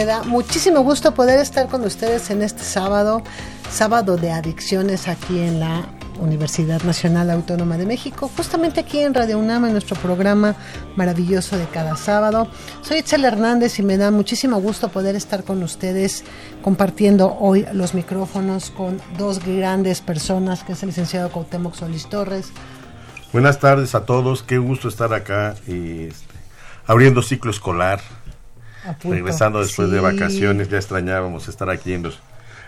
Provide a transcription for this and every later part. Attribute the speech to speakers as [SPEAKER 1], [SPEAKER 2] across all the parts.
[SPEAKER 1] Me da muchísimo gusto poder estar con ustedes en este sábado, sábado de adicciones aquí en la Universidad Nacional Autónoma de México, justamente aquí en Radio UNAM, en nuestro programa maravilloso de cada sábado. Soy Itzel Hernández y me da muchísimo gusto poder estar con ustedes compartiendo hoy los micrófonos con dos grandes personas, que es el licenciado Cuauhtémoc Solís Torres.
[SPEAKER 2] Buenas tardes a todos, qué gusto estar acá este, abriendo ciclo escolar regresando después de vacaciones, ya extrañábamos estar aquí en los,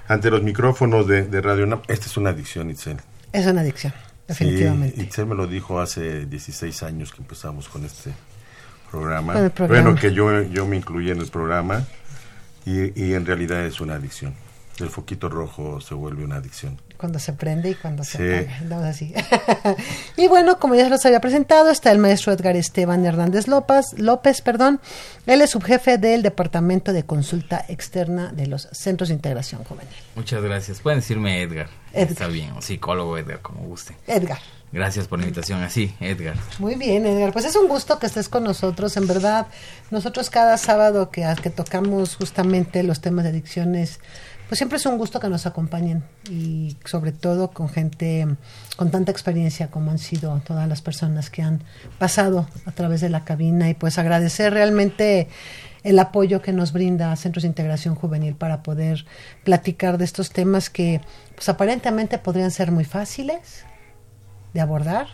[SPEAKER 2] ante los micrófonos de, Radio UNAM. Esta es una adicción, Itzel.
[SPEAKER 1] Es una adicción, definitivamente.
[SPEAKER 2] Sí, Itzel me lo dijo hace 16 años que empezamos con este programa. Bueno, que yo, yo me incluí en el programa y, y en realidad es una adicción. El foquito rojo se vuelve una adicción
[SPEAKER 1] cuando se prende y cuando se apaga. así. y bueno, como ya se los había presentado, está el maestro Edgar Esteban Hernández López, López, perdón. Él es subjefe del Departamento de Consulta Externa de los Centros de Integración Juvenil.
[SPEAKER 3] Muchas gracias. Pueden decirme Edgar. Está bien, o psicólogo Edgar, como guste.
[SPEAKER 1] Edgar.
[SPEAKER 3] Gracias por la invitación. Así, Edgar.
[SPEAKER 1] Muy bien, Edgar. Pues es un gusto que estés con nosotros. En verdad, nosotros cada sábado que, que tocamos justamente los temas de adicciones, pues siempre es un gusto que nos acompañen y sobre todo con gente con tanta experiencia como han sido todas las personas que han pasado a través de la cabina. Y pues agradecer realmente el apoyo que nos brinda Centros de Integración Juvenil para poder platicar de estos temas que pues aparentemente podrían ser muy fáciles de abordar,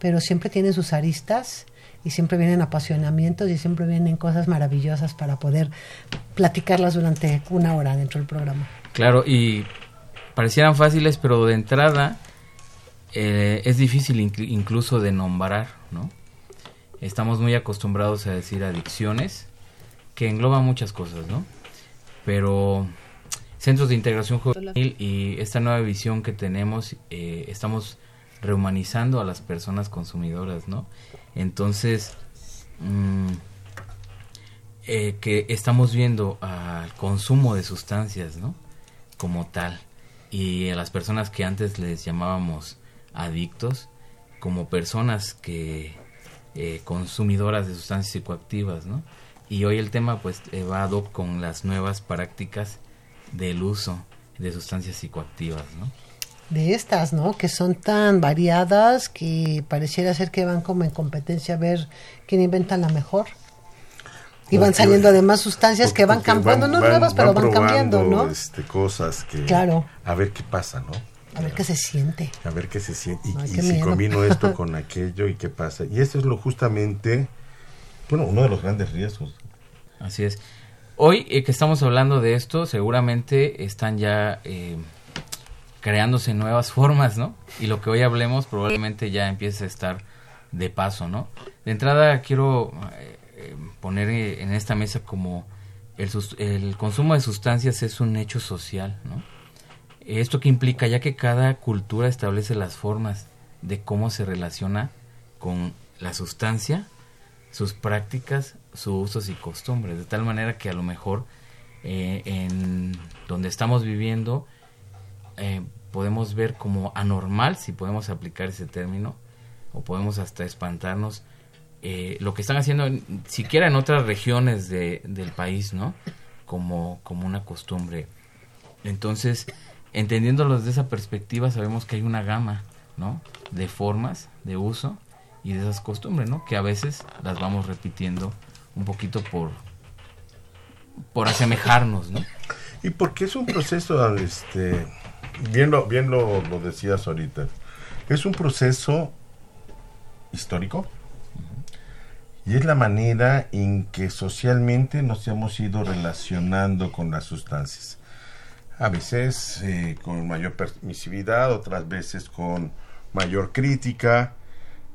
[SPEAKER 1] pero siempre tienen sus aristas y siempre vienen apasionamientos y siempre vienen cosas maravillosas para poder platicarlas durante una hora dentro del programa.
[SPEAKER 3] Claro, y parecieran fáciles, pero de entrada eh, es difícil incluso de nombrar, ¿no? Estamos muy acostumbrados a decir adicciones, que engloban muchas cosas, ¿no? Pero centros de integración juvenil y esta nueva visión que tenemos, eh, estamos rehumanizando a las personas consumidoras, ¿no? Entonces, mm, eh, que estamos viendo al consumo de sustancias, ¿no? Como tal. Y a las personas que antes les llamábamos adictos, como personas que eh, consumidoras de sustancias psicoactivas, ¿no? Y hoy el tema pues va con las nuevas prácticas del uso de sustancias psicoactivas, ¿no?
[SPEAKER 1] De estas, ¿no? Que son tan variadas que pareciera ser que van como en competencia a ver quién inventa la mejor. Y van saliendo además sustancias que van cambiando, no nuevas, pero van, cambiando, ¿no?
[SPEAKER 2] Este, cosas que...
[SPEAKER 1] Claro.
[SPEAKER 2] A ver qué pasa, ¿no?
[SPEAKER 1] A ver qué se siente.
[SPEAKER 2] A ver qué se siente. Y, si combino esto con aquello y qué pasa. Y eso es lo justamente, bueno, uno de los grandes riesgos.
[SPEAKER 3] Así es. Hoy eh, que estamos hablando de esto, seguramente están ya... Eh, creándose nuevas formas, ¿no? Y lo que hoy hablemos probablemente ya empiece a estar de paso, ¿no? De entrada quiero eh, eh, poner en esta mesa como el, consumo de sustancias es un hecho social, ¿no? Esto que implica ya que cada cultura establece las formas de cómo se relaciona con la sustancia, sus prácticas, sus usos y costumbres, de tal manera que a lo mejor eh, en donde estamos viviendo, eh, podemos ver como anormal, si podemos aplicar ese término, o podemos hasta espantarnos, eh, lo que están haciendo siquiera en otras regiones de, del país, ¿no? Como, como una costumbre. Entonces, entendiéndolo desde esa perspectiva, sabemos que hay una gama, ¿no? De formas de uso y de esas costumbres, ¿no? Que a veces las vamos repitiendo un poquito por, por asemejarnos, ¿no?
[SPEAKER 2] Y porque es un proceso, este, bien lo, bien lo, lo decías ahorita, es un proceso histórico y es la manera en que socialmente nos hemos ido relacionando con las sustancias. A veces eh, con mayor permisividad, otras veces con mayor crítica,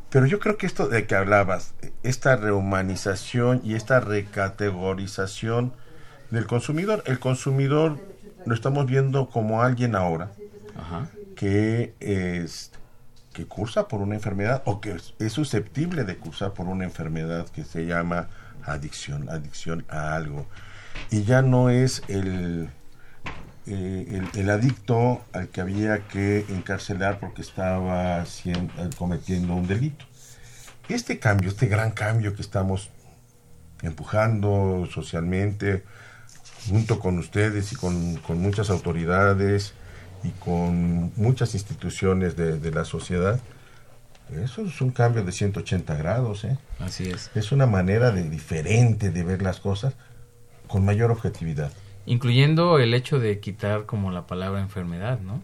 [SPEAKER 2] pero yo creo que esto de que hablabas, esta rehumanización y esta recategorización del consumidor, el consumidor lo estamos viendo como alguien ahora que es que cursa por una enfermedad o que es susceptible de cursar por una enfermedad que se llama adicción, adicción a algo. Y ya no es el, eh, el, adicto al que había que encarcelar porque estaba cometiendo un delito. Este cambio, este gran cambio que estamos empujando socialmente, junto con ustedes y con, con muchas autoridades, y con muchas instituciones de, la sociedad, eso es un cambio de 180 grados. ¿eh?
[SPEAKER 3] Así es.
[SPEAKER 2] Es una manera de, diferente de ver las cosas con mayor objetividad.
[SPEAKER 3] Incluyendo el hecho de quitar como la palabra enfermedad, ¿no?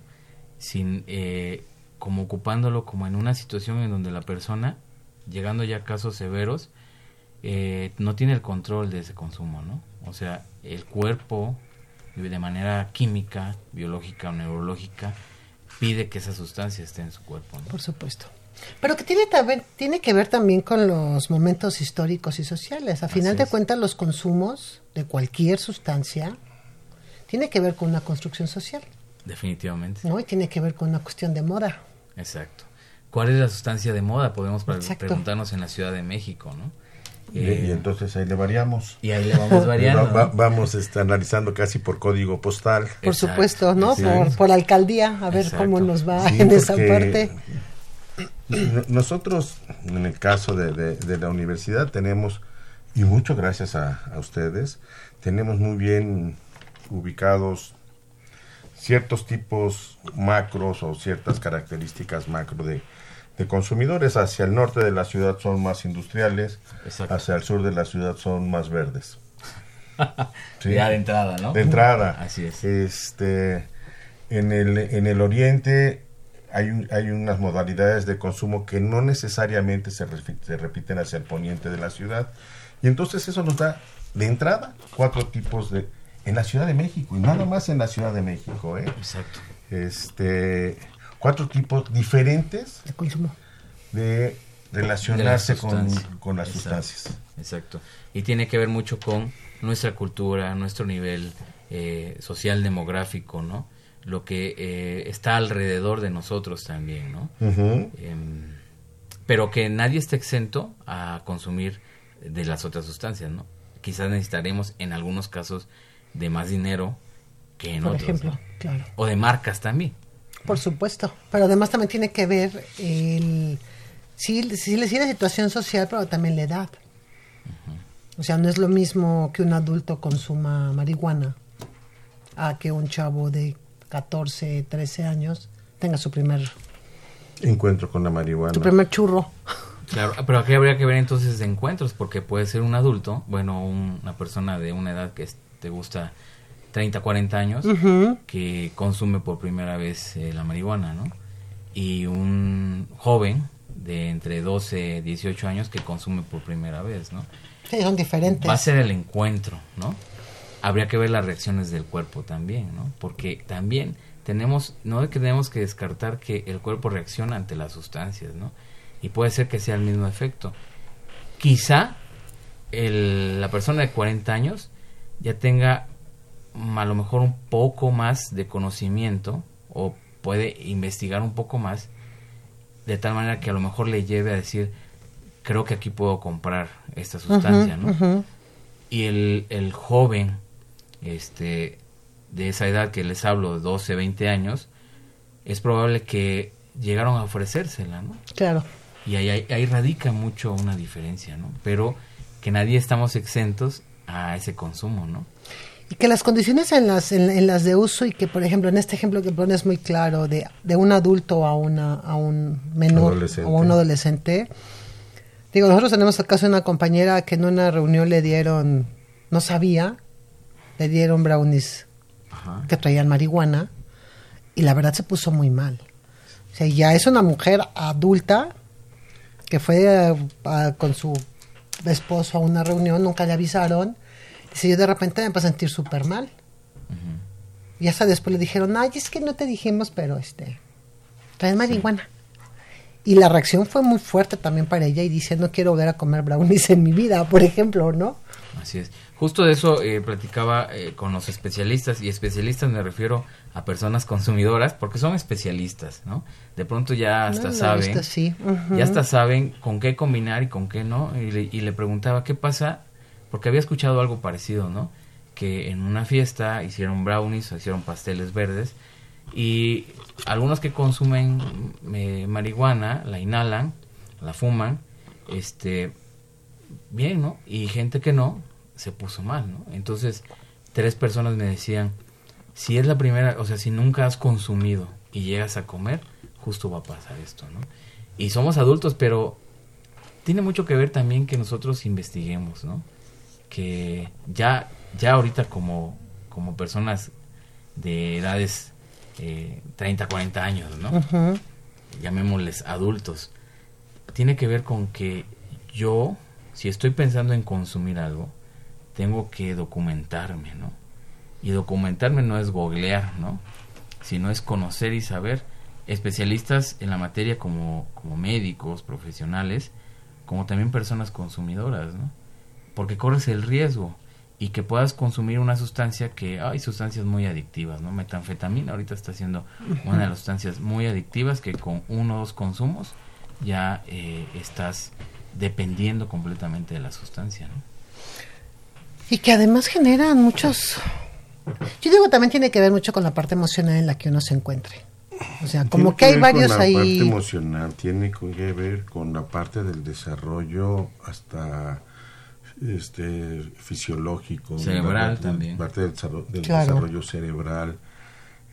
[SPEAKER 3] Sin, eh, como ocupándolo como en una situación en donde la persona, llegando ya a casos severos, eh, no tiene el control de ese consumo, ¿no? O sea, el cuerpo de manera química, biológica o neurológica, pide que esa sustancia esté en su cuerpo.
[SPEAKER 1] Por supuesto. Pero que tiene, tiene que ver también con los momentos históricos y sociales. A final de cuentas, los consumos de cualquier sustancia tiene que ver con una construcción social.
[SPEAKER 3] Definitivamente.
[SPEAKER 1] ¿no? Y tiene que ver con una cuestión de moda.
[SPEAKER 3] Exacto. ¿Cuál es la sustancia de moda? Podemos preguntarnos en la Ciudad de México, ¿no?
[SPEAKER 2] Y, eh, entonces ahí le variamos.
[SPEAKER 3] Y ahí le vamos variando.
[SPEAKER 2] vamos este, analizando casi por código postal.
[SPEAKER 1] Por supuesto, ¿no? Por, alcaldía, a ver cómo nos va en esa parte.
[SPEAKER 2] Nosotros, en el caso de, de, la universidad, tenemos, y mucho gracias a, a ustedes, tenemos muy bien ubicados ciertos tipos macros o ciertas características macro de, de consumidores. Hacia el norte de la ciudad son más industriales, hacia el sur de la ciudad son más verdes.
[SPEAKER 3] Ya de entrada, ¿no?
[SPEAKER 2] De entrada.
[SPEAKER 3] Así es.
[SPEAKER 2] Este, en, el, en el oriente hay, hay unas modalidades de consumo que no necesariamente se, se repiten hacia el poniente de la ciudad. Y entonces eso nos da de entrada cuatro tipos de... En la Ciudad de México, y nada más en la Ciudad de México, ¿eh?
[SPEAKER 3] Exacto.
[SPEAKER 2] Este, cuatro tipos diferentes
[SPEAKER 1] de consumo
[SPEAKER 2] de relacionarse con, con, las sustancias.
[SPEAKER 3] Exacto. Y tiene que ver mucho con nuestra cultura, nuestro nivel eh, social demográfico, ¿no? Lo que eh, está alrededor de nosotros también, ¿no? Em, pero que nadie esté exento a consumir de las otras sustancias, ¿no? Quizás necesitaremos en algunos casos de más dinero que en
[SPEAKER 1] Por
[SPEAKER 3] otros.
[SPEAKER 1] ejemplo, claro.
[SPEAKER 3] O de marcas también.
[SPEAKER 1] Por supuesto, pero además también tiene que ver el... Sí, sí, la situación social, pero también la edad. O sea, no es lo mismo que un adulto consuma marihuana a que un chavo de 14, 13 años tenga su primer
[SPEAKER 2] encuentro con la marihuana.
[SPEAKER 1] Su primer churro.
[SPEAKER 3] Claro, pero aquí habría que ver entonces de encuentros, porque puede ser un adulto, bueno, una persona de una edad que te gusta 30, 40 años que consume por primera vez eh, la marihuana, ¿no? Y un joven de entre 12, 18 años que consume por primera vez, ¿no?
[SPEAKER 1] Sí, son diferentes.
[SPEAKER 3] Va a ser el encuentro, ¿no? Habría que ver las reacciones del cuerpo también, ¿no? Porque también tenemos, no tenemos que descartar que el cuerpo reacciona ante las sustancias, ¿no? Y puede ser que sea el mismo efecto. Quizá el, la persona de 40 años ya tenga a lo mejor un poco más de conocimiento o puede investigar un poco más de tal manera que a lo mejor le lleve a decir creo que aquí puedo comprar esta sustancia, ¿no? Y el, el joven este, de esa edad que les hablo, de 12, 20 años, es probable que llegaron a ofrecérsela, ¿no?
[SPEAKER 1] Claro.
[SPEAKER 3] Y ahí, ahí, radica mucho una diferencia, ¿no? Pero que nadie estamos exentos a ese consumo, ¿no?
[SPEAKER 1] Y que las condiciones en las, en, las de uso y que, por ejemplo, en este ejemplo que pones muy claro, de, de un adulto a, una, a un menor o a un adolescente, digo, nosotros tenemos el caso de una compañera que en una reunión le dieron, no sabía, le dieron brownies que traían marihuana y la verdad se puso muy mal. O sea, ya es una mujer adulta que fue con su esposo a una reunión, nunca le avisaron. Dice, yo de repente me empecé a sentir súper mal. Y hasta después le dijeron, ay, es que no te dijimos, pero este, traes marihuana. Y la reacción fue muy fuerte también para ella y dice, no quiero volver a comer brownies en mi vida, por ejemplo, ¿no?
[SPEAKER 3] Así es. Justo de eso eh, platicaba eh, con los especialistas, y especialistas me refiero a personas consumidoras, porque son especialistas, ¿no? De pronto ya hasta saben, ya hasta saben con qué combinar y con qué no, y le, y le preguntaba qué pasa, porque había escuchado algo parecido, ¿no? Que en una fiesta hicieron brownies, hicieron pasteles verdes, y algunos que consumen eh, marihuana la inhalan, la fuman, este, bien, ¿no? Y gente que no, se puso mal, ¿no? Entonces, tres personas me decían, si es la primera, o sea, si nunca has consumido y llegas a comer, justo va a pasar esto, ¿no? Y somos adultos, pero tiene mucho que ver también que nosotros investiguemos, ¿no? Que ya, ya ahorita como, como personas de edades eh, 30, 40 años, ¿no? Llamémosles adultos. Tiene que ver con que yo, si estoy pensando en consumir algo, tengo que documentarme, ¿no? Y documentarme no es googlear, ¿no? Sino es conocer y saber especialistas en la materia como, como médicos, profesionales, como también personas consumidoras, ¿no? Porque corres el riesgo y que puedas consumir una sustancia que hay sustancias muy adictivas, ¿no? Metanfetamina ahorita está siendo una de las sustancias muy adictivas que con uno o dos consumos ya eh, estás dependiendo completamente de la sustancia, ¿no?
[SPEAKER 1] Y que además generan muchos... Yo digo también tiene que ver mucho con la parte emocional en la que uno se encuentre. O sea, como que, hay varios ahí...
[SPEAKER 2] La parte emocional tiene que ver con la parte del desarrollo hasta este fisiológico,
[SPEAKER 3] cerebral también,
[SPEAKER 2] parte del, desarrollo cerebral,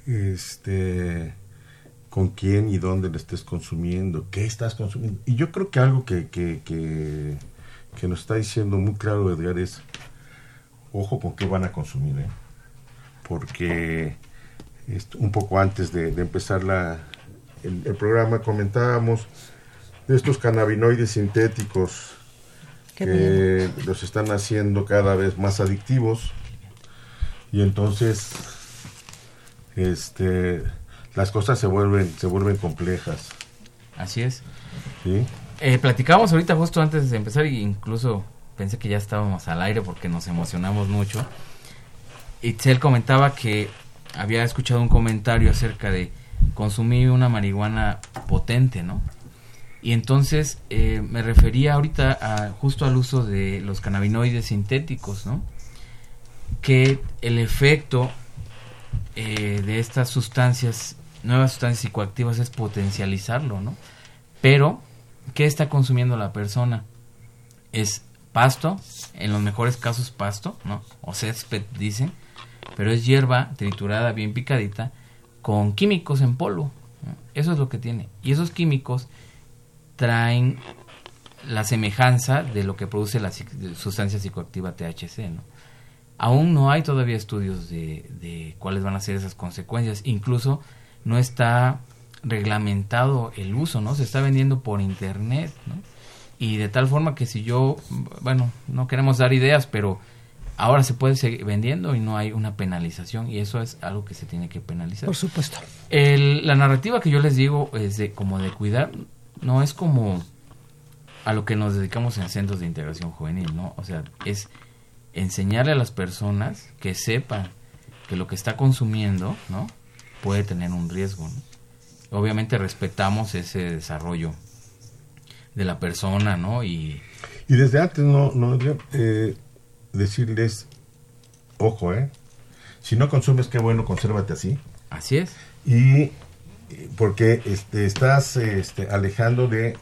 [SPEAKER 2] este con quién y dónde le estés consumiendo, qué estás consumiendo. Y yo creo que algo que, que, que, que nos está diciendo muy claro Edgar es ojo con qué van a consumir, ¿eh? porque un poco antes de, empezar la, el, programa comentábamos de estos cannabinoides sintéticos que los están haciendo cada vez más adictivos y entonces este las cosas se vuelven se vuelven complejas
[SPEAKER 3] así es
[SPEAKER 2] ¿Sí?
[SPEAKER 3] eh, platicábamos ahorita justo antes de empezar e incluso pensé que ya estábamos al aire porque nos emocionamos mucho. Itzel comentaba que había escuchado un comentario acerca de consumir una marihuana potente, ¿no? Y entonces eh, me refería ahorita a, justo al uso de los cannabinoides sintéticos, ¿no? Que el efecto eh, de estas sustancias, nuevas sustancias psicoactivas, es potencializarlo, ¿no? Pero, ¿qué está consumiendo la persona? Es pasto, en los mejores casos pasto, ¿no? O césped dicen, pero es hierba triturada, bien picadita, con químicos en polvo. Eso es lo que tiene. Y esos químicos traen la semejanza de lo que produce la sustancia psicoactiva THC, ¿no? Aún no hay todavía estudios de, de cuáles van a ser esas consecuencias. Incluso no está reglamentado el uso, ¿no? Se está vendiendo por internet, ¿no? y de tal forma que si yo, bueno, no queremos dar ideas, pero ahora se puede seguir vendiendo y no hay una penalización y eso es algo que se tiene que penalizar.
[SPEAKER 1] Por supuesto.
[SPEAKER 3] El, la narrativa que yo les digo es de como de cuidar, no es como a lo que nos dedicamos en centros de integración juvenil, ¿no? O sea, es enseñarle a las personas que sepan que lo que está consumiendo, ¿no? Puede tener un riesgo, Obviamente respetamos ese desarrollo de la persona, ¿no? Y,
[SPEAKER 2] y desde antes, no, no eh, decirles, ojo, ¿eh? Si no consumes, qué bueno, consérvate así.
[SPEAKER 3] Así es.
[SPEAKER 2] Y porque este, estás este, alejando de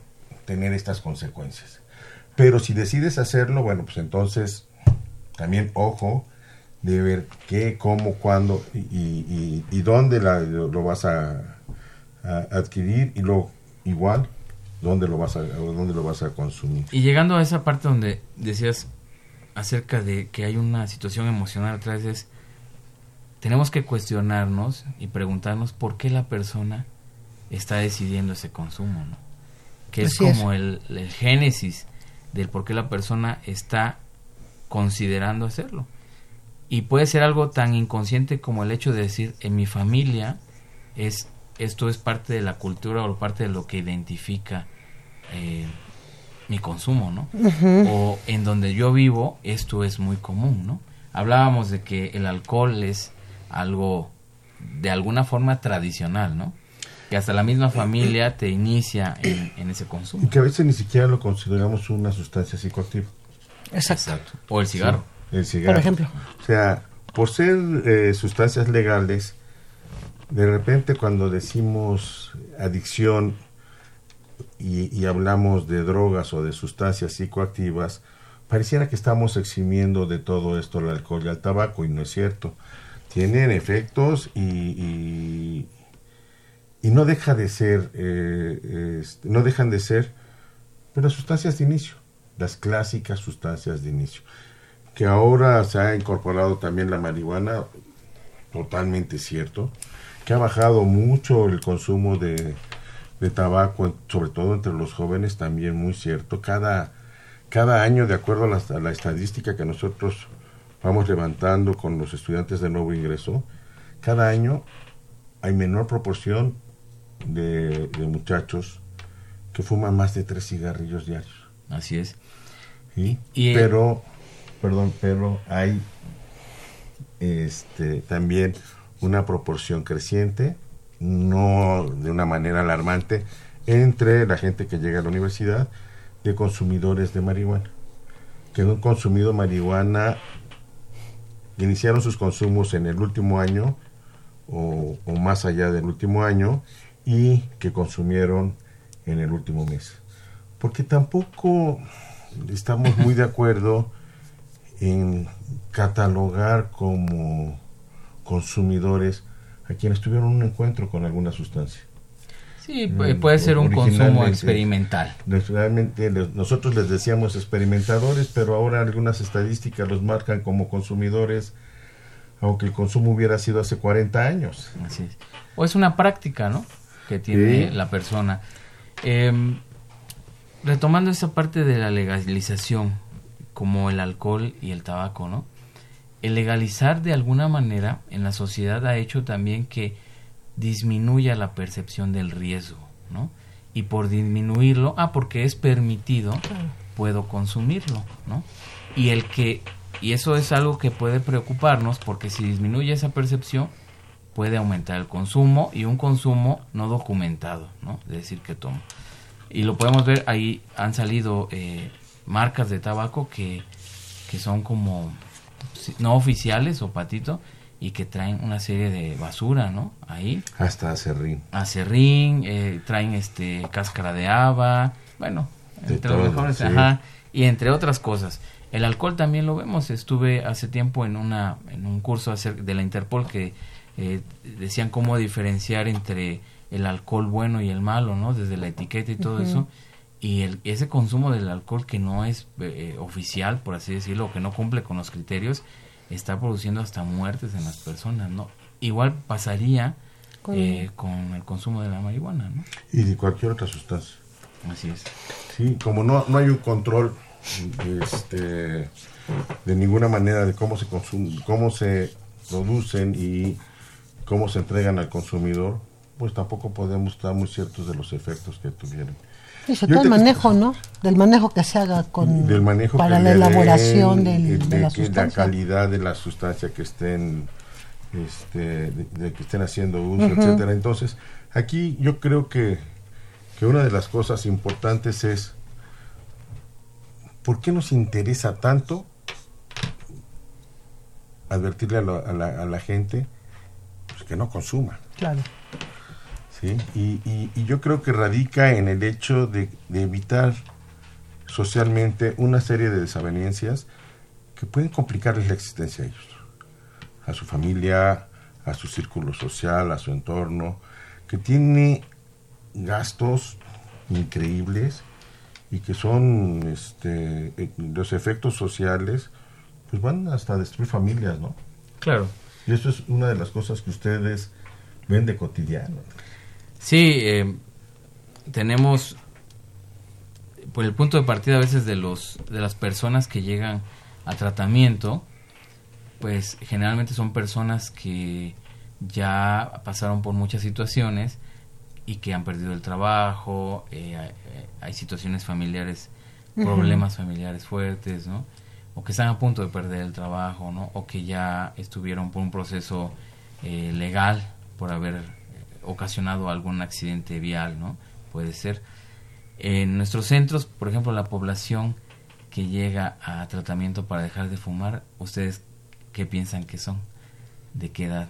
[SPEAKER 2] tener estas consecuencias. Pero si decides hacerlo, bueno, pues entonces también ojo de ver qué, cómo, cuándo y, y, dónde lo, vas a, adquirir y lo igual dónde lo vas a dónde lo vas a consumir.
[SPEAKER 3] Y llegando a esa parte donde decías acerca de que hay una situación emocional atrás es tenemos que cuestionarnos y preguntarnos por qué la persona está decidiendo ese consumo, ¿no? Que es como El, el, génesis del por qué la persona está considerando hacerlo. Y puede ser algo tan inconsciente como el hecho de decir, en mi familia es esto es parte de la cultura o parte de lo que identifica eh, mi consumo, ¿no? O en donde yo vivo esto es muy común, ¿no? Hablábamos de que el alcohol es algo de alguna forma tradicional, ¿no? Que hasta la misma familia te inicia en, ese consumo.
[SPEAKER 2] Y que a veces ni siquiera lo consideramos una sustancia psicoactiva.
[SPEAKER 3] Exacto. O el cigarro.
[SPEAKER 2] el cigarro.
[SPEAKER 1] Por ejemplo.
[SPEAKER 2] O sea, por ser eh, sustancias legales, de repente cuando decimos adicción y, y, hablamos de drogas o de sustancias psicoactivas, pareciera que estamos eximiendo de todo esto el alcohol y el tabaco, y no es cierto tienen efectos y, y, no deja de ser, eh, este, no dejan de ser, pero sustancias de inicio, las clásicas sustancias de inicio. Que ahora se ha incorporado también la marihuana, totalmente cierto, que ha bajado mucho el consumo de, de tabaco, sobre todo entre los jóvenes, también muy cierto. Cada, cada año, de acuerdo a la estadística que nosotros vamos levantando con los estudiantes de nuevo ingreso, cada año hay menor proporción de, muchachos que fuman más de tres cigarrillos diarios.
[SPEAKER 3] Así es.
[SPEAKER 2] ¿Sí? Y, pero, perdón, pero hay este, también una proporción creciente, no de una manera alarmante, entre la gente que llega a la universidad de consumidores de marihuana, que han consumido marihuana iniciaron sus consumos en el último año o, más allá del último año y que consumieron en el último mes. Porque tampoco estamos muy de acuerdo en catalogar como consumidores a quienes tuvieron un encuentro con alguna sustancia.
[SPEAKER 3] Sí, puede ser un consumo experimental.
[SPEAKER 2] Realmente nosotros les decíamos experimentadores, pero ahora algunas estadísticas los marcan como consumidores, aunque el consumo hubiera sido hace 40 años.
[SPEAKER 3] Así es. O es una práctica, ¿no? Que tiene la persona. Em, retomando esa parte de la legalización, como el alcohol y el tabaco, ¿no? El legalizar de alguna manera en la sociedad ha hecho también que disminuya la percepción del riesgo, ¿no? Y por disminuirlo, ah, porque es permitido, puedo consumirlo, ¿no? Y el que, y eso es algo que puede preocuparnos, porque si disminuye esa percepción, puede aumentar el consumo y un consumo no documentado, ¿no? Es decir, que tomo. Y lo podemos ver, ahí han salido eh, marcas de tabaco que, que son como no oficiales o patito, y que traen una serie de basura, ¿no? Ahí.
[SPEAKER 2] Hasta acerrín.
[SPEAKER 3] Acerrín, eh, traen este cáscara de haba, bueno, entre los mejores, ajá, y entre otras cosas. El alcohol también lo vemos. Estuve hace tiempo en una en un curso de la Interpol que eh, decían cómo diferenciar entre el alcohol bueno y el malo, ¿no? Desde la etiqueta y todo eso. Y el, ese consumo del alcohol que no es eh, oficial, por así decirlo, que no cumple con los criterios, está produciendo hasta muertes en las personas, ¿no? Igual pasaría con, eh, con el consumo de la marihuana, ¿no?
[SPEAKER 2] Y de cualquier otra sustancia.
[SPEAKER 3] Así es.
[SPEAKER 2] Sí, como no, no hay un control este, de ninguna manera de cómo se consumen, cómo se producen y cómo se entregan al consumidor, pues tampoco podemos estar muy ciertos de los efectos que tuvieron.
[SPEAKER 1] Sobre todo el manejo, ¿no? Del manejo que se haga con para la elaboración de, la sustancia.
[SPEAKER 2] La calidad de la sustancia que estén este, de, que estén haciendo uso, etcétera. Entonces, aquí yo creo que, que una de las cosas importantes es ¿por qué nos interesa tanto advertirle a, la, gente pues, que no consuma.
[SPEAKER 1] Claro.
[SPEAKER 2] ¿Sí? Y, yo creo que radica en el hecho de, de, evitar socialmente una serie de desavenencias que pueden complicarles la existencia a ellos, a su familia, a su círculo social, a su entorno, que tiene gastos increíbles y que son este, eh, los efectos sociales, pues van hasta destruir familias, ¿no?
[SPEAKER 3] Claro.
[SPEAKER 2] Y eso es una de las cosas que ustedes ven de cotidiano.
[SPEAKER 3] Sí, eh, tenemos por el punto de partida a veces de los de las personas que llegan a tratamiento, pues generalmente son personas que ya pasaron por muchas situaciones y que han perdido el trabajo, eh, hay, situaciones familiares, problemas familiares fuertes, ¿no? O que están a punto de perder el trabajo, ¿no? O que ya estuvieron por un proceso eh, legal por haber eh, ocasionado algún accidente vial, ¿no? Puede ser. En nuestros centros, por ejemplo, la población que llega a tratamiento para dejar de fumar, ¿ustedes qué piensan que son? ¿De qué edad?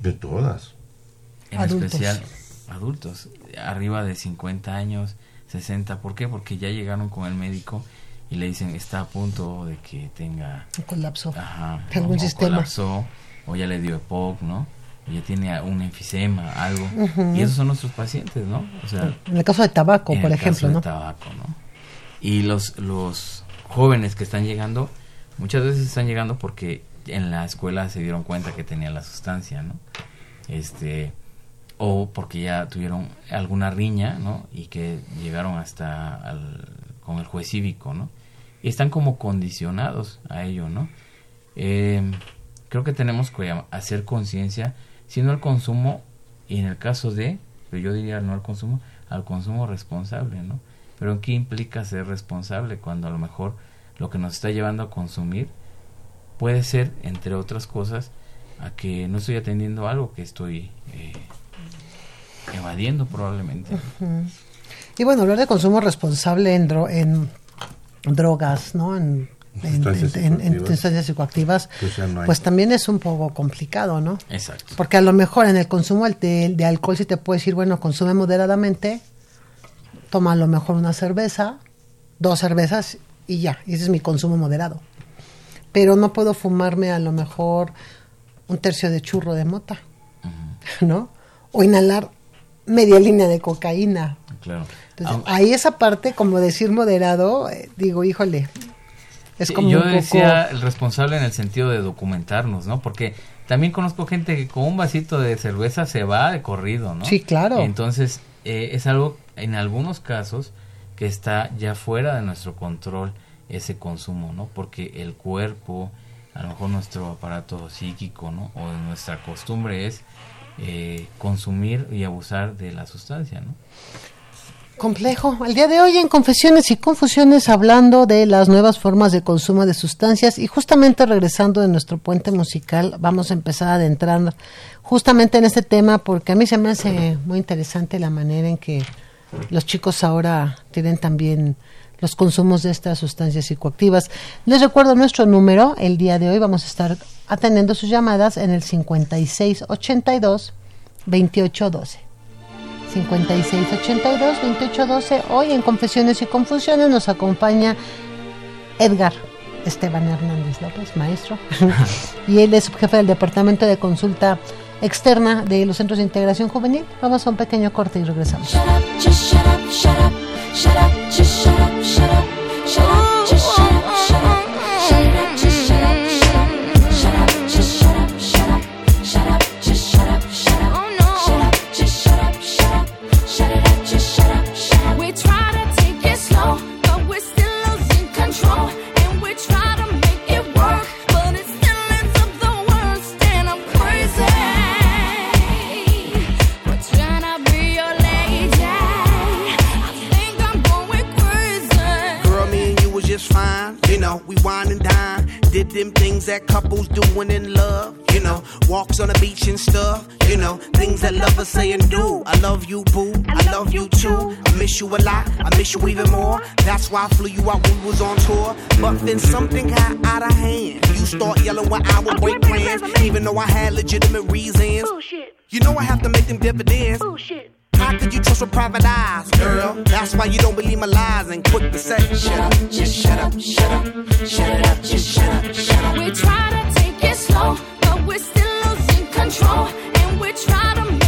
[SPEAKER 2] De todas
[SPEAKER 3] en especial adultos, arriba de 50 años, 60. ¿Por qué? Porque ya llegaron con el médico y le dicen está a punto de que tenga
[SPEAKER 1] un colapso
[SPEAKER 3] ajá, algún sistema colapsó, o ya le dio EPOC, ¿no? Ya tiene un enfisema, algo. Y esos son nuestros pacientes, ¿no?
[SPEAKER 1] O sea, en el caso de tabaco, por ejemplo, ¿no?
[SPEAKER 3] tabaco, ¿no? Y los los jóvenes que están llegando muchas veces están llegando porque en la escuela se dieron cuenta que tenía la sustancia, ¿no? Este o porque ya tuvieron alguna riña, ¿no? Y que llegaron hasta con el juez cívico, ¿no? Y están como condicionados a ello, ¿no? Eh, creo que tenemos que hacer conciencia, si no al consumo, y en el caso de, pero yo diría no al consumo, al consumo responsable, ¿no? Pero ¿en qué implica ser responsable cuando a lo mejor lo que nos está llevando a consumir puede ser, entre otras cosas, a que no estoy atendiendo algo que estoy eh, evadiendo probablemente.
[SPEAKER 1] Y bueno, hablar de consumo responsable en, en drogas, ¿no? En, sustancias psicoactivas, pues, pues, también es un poco complicado, ¿no?
[SPEAKER 3] Exacto.
[SPEAKER 1] Porque a lo mejor en el consumo de, de alcohol sí te puede decir, bueno, consume moderadamente, toma a lo mejor una cerveza, dos cervezas y ya, ese es mi consumo moderado. Pero no puedo fumarme a lo mejor un tercio de churro de mota, ¿no? O inhalar media línea de cocaína.
[SPEAKER 3] Claro.
[SPEAKER 1] Entonces, ahí esa parte, como decir moderado, eh, digo, híjole,
[SPEAKER 3] es como yo decía el responsable en el sentido de documentarnos, ¿no? Porque también conozco gente que con un vasito de cerveza se va de corrido, ¿no?
[SPEAKER 1] Sí, claro.
[SPEAKER 3] Entonces, eh, es algo, en algunos casos, que está ya fuera de nuestro control ese consumo, ¿no? Porque el cuerpo, a lo mejor nuestro aparato psíquico, ¿no? O nuestra costumbre es eh, consumir y abusar de la sustancia, ¿no?
[SPEAKER 1] Complejo. El día de hoy en Confesiones y Confusiones hablando de las nuevas formas de consumo de sustancias y justamente regresando de nuestro puente musical vamos a empezar a adentrar justamente en este tema porque a mí se me hace muy interesante la manera en que los chicos ahora tienen también los consumos de estas sustancias psicoactivas. Les recuerdo nuestro número, el día de hoy vamos a estar atendiendo sus llamadas en el 5682 2812. 5682 2812. Hoy en Confesiones y Confusiones nos acompaña Edgar Esteban Hernández López, maestro, y él es jefe del Departamento de Consulta Externa de los Centros de Integración Juvenil. Vamos a un pequeño corte y regresamos.
[SPEAKER 4] In love. You know, walks on the beach and stuff. You know, things that lovers say and do. I love you, boo. I love you too. I miss you a lot. I miss you even more. That's why I flew you out when we was on tour. But then something got out of hand. You start yelling when I would break plans, even though I had legitimate reasons. You know I have to make them dividends. How could you trust with private eyes, girl? That's why you don't believe my lies and quick to say, shut up, just shut up, shut up, shut it up, just shut up, shut up.
[SPEAKER 5] We try to take it slow, but we're still losing control, and we try to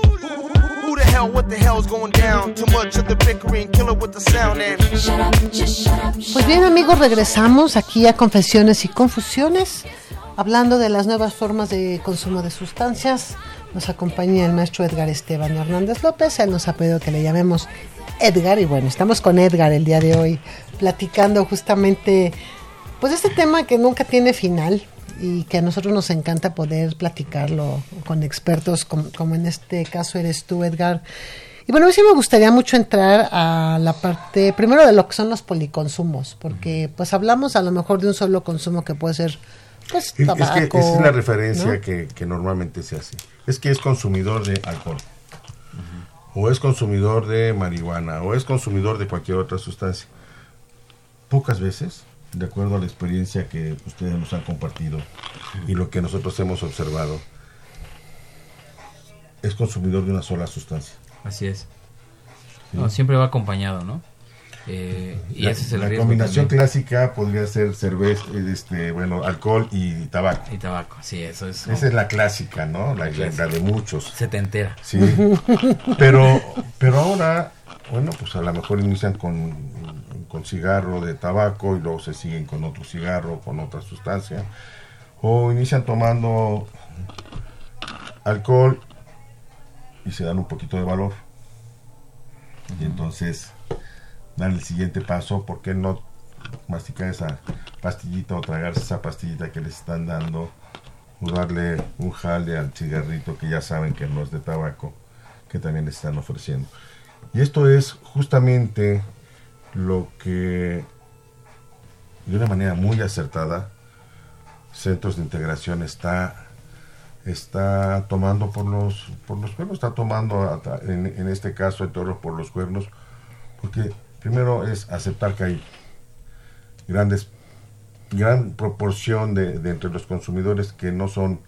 [SPEAKER 4] Who the hell, what the hell's going down? Too much of the bickering, killer with the sound and.
[SPEAKER 1] Pues bien amigos, regresamos aquí a Confesiones y Confusiones, hablando de las nuevas formas de consumo de sustancias. Nos acompaña el maestro Edgar Esteban Hernández López, él nos ha pedido que le llamemos Edgar y bueno, estamos con Edgar el día de hoy, platicando justamente pues este tema que nunca tiene final y que a nosotros nos encanta poder platicarlo con expertos como, como en este caso eres tú Edgar. Y bueno, a mí sí me gustaría mucho entrar a la parte, primero de lo que son los policonsumos, porque pues hablamos a lo mejor de un solo consumo que puede ser pues
[SPEAKER 2] Es, que esa es la referencia
[SPEAKER 1] ¿no?
[SPEAKER 2] que, que normalmente se hace. Es que es consumidor de alcohol. O es consumidor de marihuana. O es consumidor de cualquier otra sustancia. Pocas veces, de acuerdo a la experiencia que ustedes nos han compartido y lo que nosotros hemos observado, es consumidor de una sola sustancia.
[SPEAKER 3] Así es. No, siempre va acompañado, ¿no? Eh, y
[SPEAKER 2] la
[SPEAKER 3] ese es el
[SPEAKER 2] la combinación
[SPEAKER 3] también.
[SPEAKER 2] clásica podría ser cerveza, este, bueno, alcohol y tabaco.
[SPEAKER 3] Y tabaco, sí, eso es.
[SPEAKER 2] Esa es la clásica, ¿no? La, la de muchos.
[SPEAKER 3] Setentera.
[SPEAKER 2] Sí. Pero, pero ahora, bueno, pues a lo mejor inician con, con cigarro de tabaco y luego se siguen con otro cigarro, con otra sustancia. O inician tomando alcohol y se dan un poquito de valor. Y entonces dan el siguiente paso, ¿por qué no masticar esa pastillita o tragarse esa pastillita que les están dando? O darle un jale al cigarrito que ya saben que no es de tabaco, que también les están ofreciendo. Y esto es justamente lo que, de una manera muy acertada, Centros de Integración está está tomando por los por los cuernos, está tomando en, en este caso el toro por los cuernos, porque primero es aceptar que hay grandes gran proporción de, de entre los consumidores que no son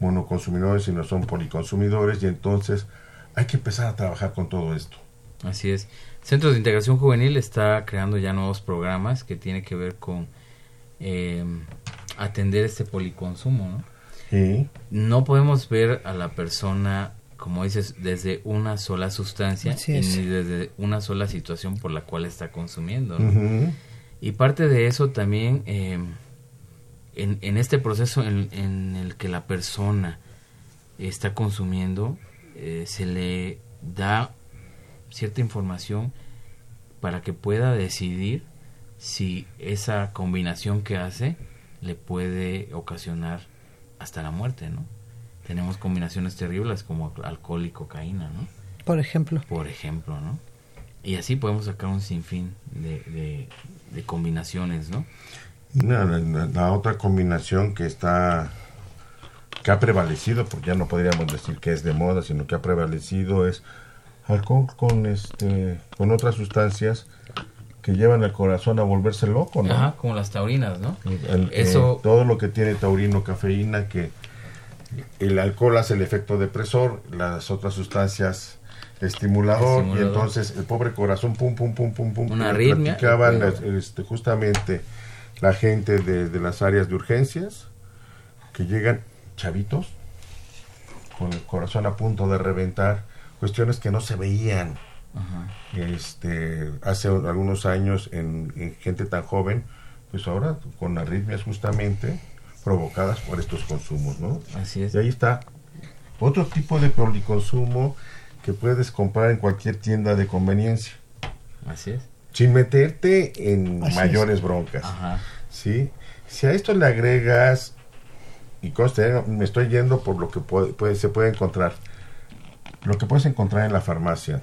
[SPEAKER 2] monoconsumidores, sino son policonsumidores, y entonces hay que empezar a trabajar con todo esto.
[SPEAKER 3] Así es. Centros de Integración Juvenil está creando ya nuevos programas que tiene que ver con eh, atender este policonsumo, ¿no?
[SPEAKER 2] Sí.
[SPEAKER 3] No podemos ver a la persona, como dices, desde una sola sustancia y ni desde una sola situación por la cual está consumiendo, ¿no? Y parte de eso también, eh, en, en este proceso en, en el que la persona está consumiendo, eh, se le da cierta información para que pueda decidir si esa combinación que hace le puede ocasionar hasta la muerte, ¿no? Tenemos combinaciones terribles como alcohol y cocaína, ¿no?
[SPEAKER 1] Por ejemplo.
[SPEAKER 3] por ejemplo, ¿no? Y así podemos sacar un sinfín de, de, de combinaciones, ¿no?
[SPEAKER 2] La, la- la otra combinación que está que ha prevalecido, porque ya no podríamos decir que es de moda, sino que ha prevalecido es alcohol con este con otras sustancias que llevan al corazón a volverse loco, ¿no?
[SPEAKER 3] Ajá, como las taurinas, ¿no?
[SPEAKER 2] El-
[SPEAKER 3] Eso-
[SPEAKER 2] eh, todo lo que tiene taurino, cafeína, que el alcohol hace el efecto depresor, las otras sustancias estimulador,
[SPEAKER 3] Estimulador.
[SPEAKER 2] y entonces el pobre corazón pum pum pum pum pum
[SPEAKER 3] Una arritmia.
[SPEAKER 2] platicaban este, justamente la gente de, de las áreas de urgencias que llegan chavitos con el corazón a punto de reventar cuestiones que no se veían este hace algunos años en, en gente tan joven, pues ahora con arritmias justamente provocadas por estos consumos, ¿no?
[SPEAKER 3] Así es.
[SPEAKER 2] Y ahí está otro tipo de policonsumo que puedes comprar en cualquier tienda de conveniencia,
[SPEAKER 3] Así es.
[SPEAKER 2] sin meterte en
[SPEAKER 1] Así
[SPEAKER 2] mayores broncas.
[SPEAKER 3] Ajá.
[SPEAKER 2] ¿sí? Si a esto le agregas, y conste, me estoy yendo por lo que puede, puede- se puede encontrar, lo que puedes encontrar en la farmacia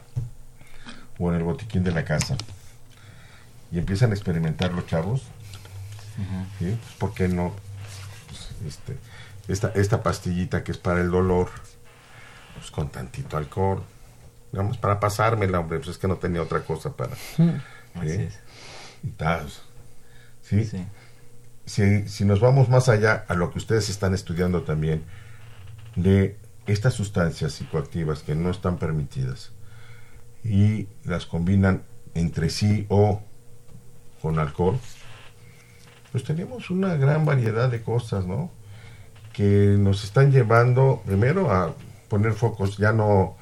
[SPEAKER 2] o en el botiquín de la casa, y empiezan a experimentar los chavos, ¿sí? Pues, ¿por qué no? Pues, este, esta, esta pastillita que es para el dolor, pues con tantito alcohol, digamos, para pasármela, hombre, pues es que no tenía otra cosa para...
[SPEAKER 3] Así
[SPEAKER 2] ¿sí?
[SPEAKER 3] es.
[SPEAKER 2] Y tal, ¿sí?
[SPEAKER 3] Sí.
[SPEAKER 2] si, si nos vamos más allá a lo que ustedes están estudiando también, de estas sustancias psicoactivas que no están permitidas y las combinan entre sí o con alcohol, pues tenemos una gran variedad de cosas, ¿no? Que nos están llevando primero a poner focos ya no,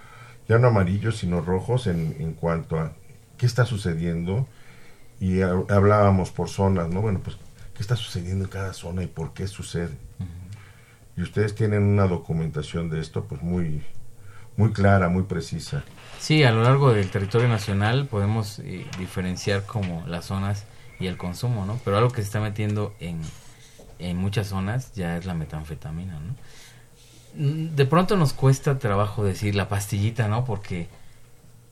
[SPEAKER 2] ya no amarillos, sino rojos en, en cuanto a qué está sucediendo y ha- hablábamos por zonas, ¿no? Bueno, pues, ¿qué está sucediendo en cada zona y por qué sucede? Y ustedes tienen una documentación de esto, pues, muy, muy clara, muy precisa.
[SPEAKER 3] Sí, a lo largo del territorio nacional podemos eh, diferenciar como las zonas y el consumo, ¿no? Pero algo que se está metiendo en, en muchas zonas ya es la metanfetamina, ¿no? Mm, De pronto nos cuesta trabajo decir la pastillita, ¿no? Porque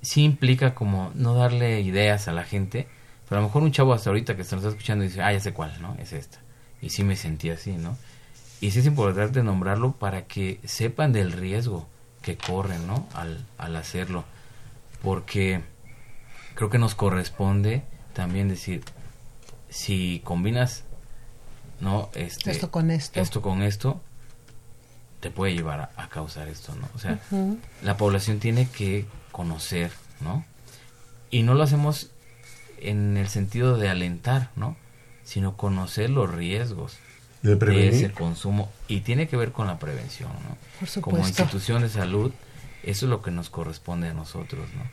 [SPEAKER 3] sí implica como no darle ideas a la gente, pero a lo mejor un chavo hasta ahorita que se nos está escuchando dice, ah, ya sé cuál, ¿no? Es esta. Y sí me sentí así, ¿no? Y sí es importante nombrarlo para que sepan del riesgo que corren, ¿no? Al, al hacerlo. Porque creo que nos corresponde también decir, si combinas, ¿no? Este,
[SPEAKER 1] Esto con esto.
[SPEAKER 3] Esto con esto, te puede llevar a, a causar esto, ¿no? O sea, la población tiene que conocer, ¿no? Y no lo hacemos en el sentido de alentar, ¿no? Sino conocer los riesgos
[SPEAKER 2] De
[SPEAKER 3] de
[SPEAKER 2] prevenir.
[SPEAKER 3] ese consumo y tiene que ver con la prevención, ¿no?
[SPEAKER 1] Por
[SPEAKER 3] Como institución de salud, eso es lo que nos corresponde a nosotros, ¿no?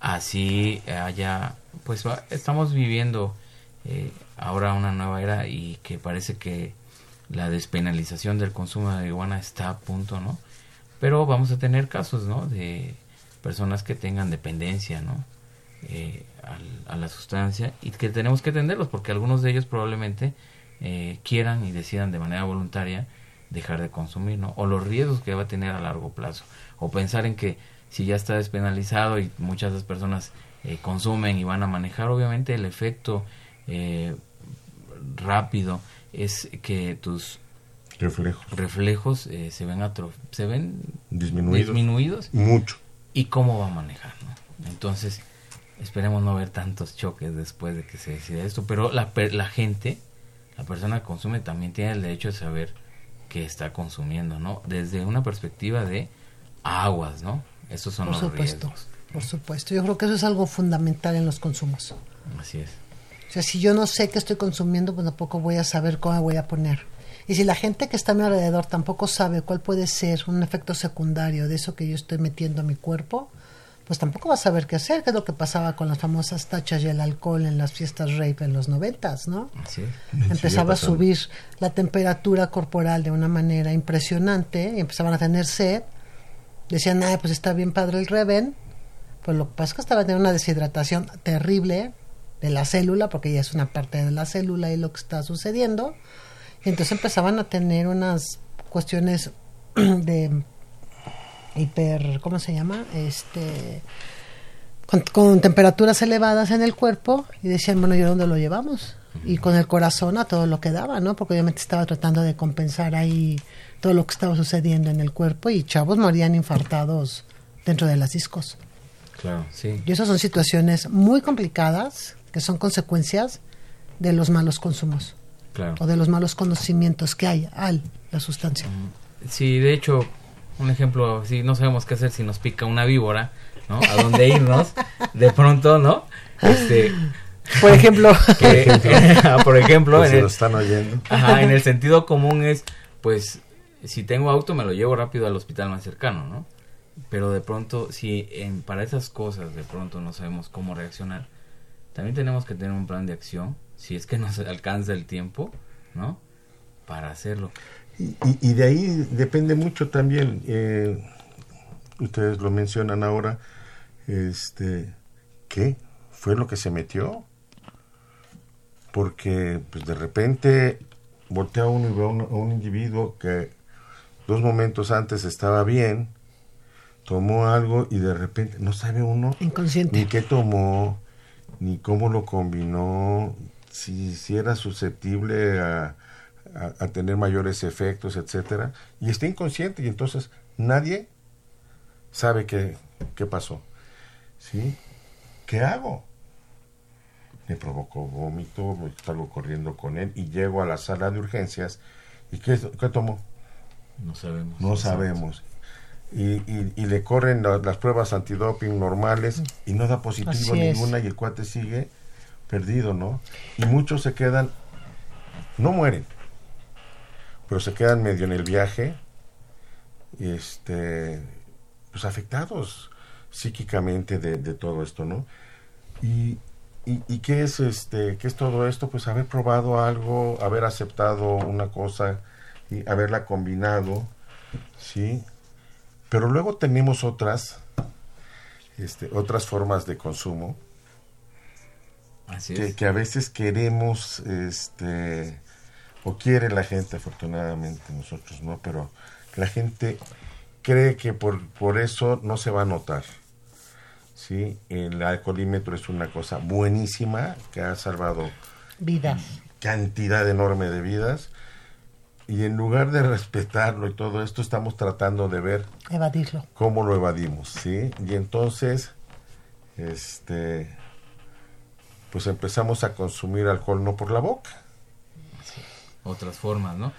[SPEAKER 3] Así haya, pues va- estamos viviendo eh, ahora una nueva era y que parece que la despenalización del consumo de marihuana está a punto, ¿no? Pero vamos a tener casos, ¿no? De personas que tengan dependencia, ¿no? Eh, al- a la sustancia y que tenemos que atenderlos porque algunos de ellos probablemente eh, quieran y decidan de manera voluntaria dejar de consumir, ¿no? O los riesgos que va a tener a largo plazo. O pensar en que si ya está despenalizado y muchas de las personas eh, consumen y van a manejar, obviamente el efecto eh, rápido es que tus
[SPEAKER 2] Reflejos.
[SPEAKER 3] reflejos eh, se ven se ven
[SPEAKER 2] Disminuidos.
[SPEAKER 3] disminuidos
[SPEAKER 2] Mucho.
[SPEAKER 3] y cómo va a manejar, ¿no? Entonces, esperemos no ver tantos choques después de que se decida esto, pero la, la gente, la persona que consume también tiene el derecho de saber qué está consumiendo, ¿no? Desde una perspectiva de aguas, ¿no? Esos son
[SPEAKER 1] Por
[SPEAKER 3] los
[SPEAKER 1] supuesto,
[SPEAKER 3] riesgos.
[SPEAKER 1] por supuesto. Yo creo que eso es algo fundamental en los consumos.
[SPEAKER 3] Así es.
[SPEAKER 1] O sea, si yo no sé qué estoy consumiendo, pues tampoco voy a saber cómo me voy a poner. Y si la gente que está a mi alrededor tampoco sabe cuál puede ser un efecto secundario de eso que yo estoy metiendo a mi cuerpo, pues tampoco va a saber qué hacer, que es lo que pasaba con las famosas tachas y el alcohol en las fiestas rape en los noventas, ¿no?
[SPEAKER 3] Es.
[SPEAKER 1] Empezaba a subir la temperatura corporal de una manera impresionante y empezaban a tener sed. Decían, ay, pues está bien padre el Reven. Pues lo que pasa es que estaba teniendo una deshidratación terrible de la célula, porque ya es una parte de la célula y lo que está sucediendo. Y entonces empezaban a tener unas cuestiones de hiper, ¿cómo se llama? Este, con, con temperaturas elevadas en el cuerpo y decían, bueno, ¿y dónde lo llevamos? Y con el corazón a todo lo que daba, ¿no? Porque obviamente estaba tratando de compensar ahí todo lo que estaba sucediendo en el cuerpo y chavos morían infartados dentro de las discos.
[SPEAKER 3] Claro, sí.
[SPEAKER 1] Y esas son situaciones muy complicadas que son consecuencias de los malos consumos
[SPEAKER 3] Claro.
[SPEAKER 1] o de los malos conocimientos que hay al la sustancia.
[SPEAKER 3] Sí, de hecho, un ejemplo, si no sabemos qué hacer si nos pica una víbora, ¿no? A dónde irnos, de pronto, ¿no? Este,
[SPEAKER 1] Por ejemplo,
[SPEAKER 3] que, ah, por ejemplo,
[SPEAKER 2] Pues
[SPEAKER 3] en
[SPEAKER 2] si
[SPEAKER 3] el,
[SPEAKER 2] lo están oyendo.
[SPEAKER 3] ajá, en el sentido común es, pues, si tengo auto me lo llevo rápido al hospital más cercano, ¿no? pero de pronto, si en, para esas cosas de pronto no sabemos cómo reaccionar, también tenemos que tener un plan de acción, si es que nos alcanza el tiempo, ¿no? Para hacerlo.
[SPEAKER 2] Y, y- de ahí depende mucho también, eh, ustedes lo mencionan ahora, este, ¿qué fue lo que se metió? Porque pues de repente voltea uno y ve a un, a un individuo que dos momentos antes estaba bien, tomó algo y de repente no sabe uno
[SPEAKER 1] Inconsciente.
[SPEAKER 2] ni qué tomó, ni cómo lo combinó, si, si era susceptible a, a- a tener mayores efectos, etcétera, y está inconsciente y entonces nadie sabe qué, qué pasó. ¿Sí? ¿Qué hago? Me provocó vómito, me salgo corriendo con él y llego a la sala de urgencias. ¿Y qué, qué tomó?
[SPEAKER 3] No sabemos.
[SPEAKER 2] No sabemos. Y, y- y le corren la- las pruebas antidoping normales y no da positivo
[SPEAKER 1] Así es.
[SPEAKER 2] ninguna y el cuate sigue perdido, ¿no? Y muchos se quedan, no mueren, pero se quedan medio en el viaje, este, pues afectados psíquicamente de, de todo esto, ¿no? Y, y, y qué es este, qué es todo esto? Pues haber probado algo, haber aceptado una cosa y haberla combinado, ¿sí? Pero luego tenemos otras, este, otras formas de consumo
[SPEAKER 3] Así
[SPEAKER 2] que,
[SPEAKER 3] es.
[SPEAKER 2] que a veces queremos, este, o quiere la gente, afortunadamente nosotros no, pero la gente cree que por, por eso no se va a notar. ¿sí? El alcoholímetro es una cosa buenísima que ha salvado
[SPEAKER 1] Vidas.
[SPEAKER 2] cantidad enorme de vidas y en lugar de respetarlo y todo esto estamos tratando de ver
[SPEAKER 1] Evadirlo.
[SPEAKER 2] cómo lo evadimos, ¿sí? Y entonces, este, pues empezamos a consumir alcohol no por la boca.
[SPEAKER 3] Otras formas, ¿no?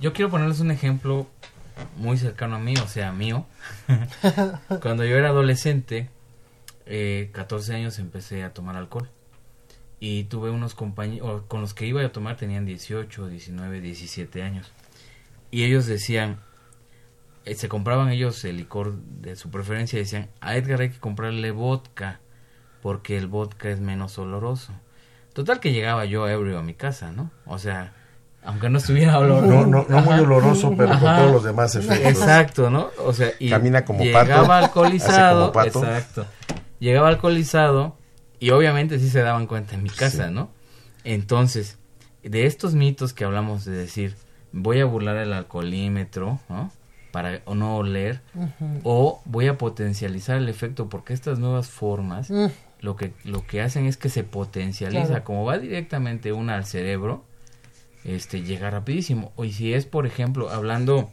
[SPEAKER 3] Yo quiero ponerles un ejemplo muy cercano a mí, o sea, mío. Cuando yo era adolescente, eh, 14 años empecé a tomar alcohol. Y tuve unos compañeros, con los que iba a tomar tenían 18, 19, 17 años. Y ellos decían, eh, se compraban ellos el licor de su preferencia y decían, a Edgar hay que comprarle vodka, porque el vodka es menos oloroso. Total que llegaba yo ebrio a mi casa, ¿no? O sea, aunque no estuviera olor.
[SPEAKER 2] No, no, no muy oloroso, pero con todos los demás efectos.
[SPEAKER 3] Exacto, ¿no? O sea, y
[SPEAKER 2] Camina como
[SPEAKER 3] llegaba
[SPEAKER 2] pato,
[SPEAKER 3] alcoholizado.
[SPEAKER 2] hace como pato.
[SPEAKER 3] Exacto. Llegaba alcoholizado y obviamente sí se daban cuenta en mi casa, ¿no? Entonces, de estos mitos que hablamos de decir, voy a burlar el alcoholímetro, ¿no? Para o no oler, o voy a potencializar el efecto porque estas nuevas formas
[SPEAKER 1] Mm.
[SPEAKER 3] lo que lo que hacen es que se potencializa,
[SPEAKER 1] Claro.
[SPEAKER 3] como va directamente una al cerebro, este llega rapidísimo. O y si es, por ejemplo, hablando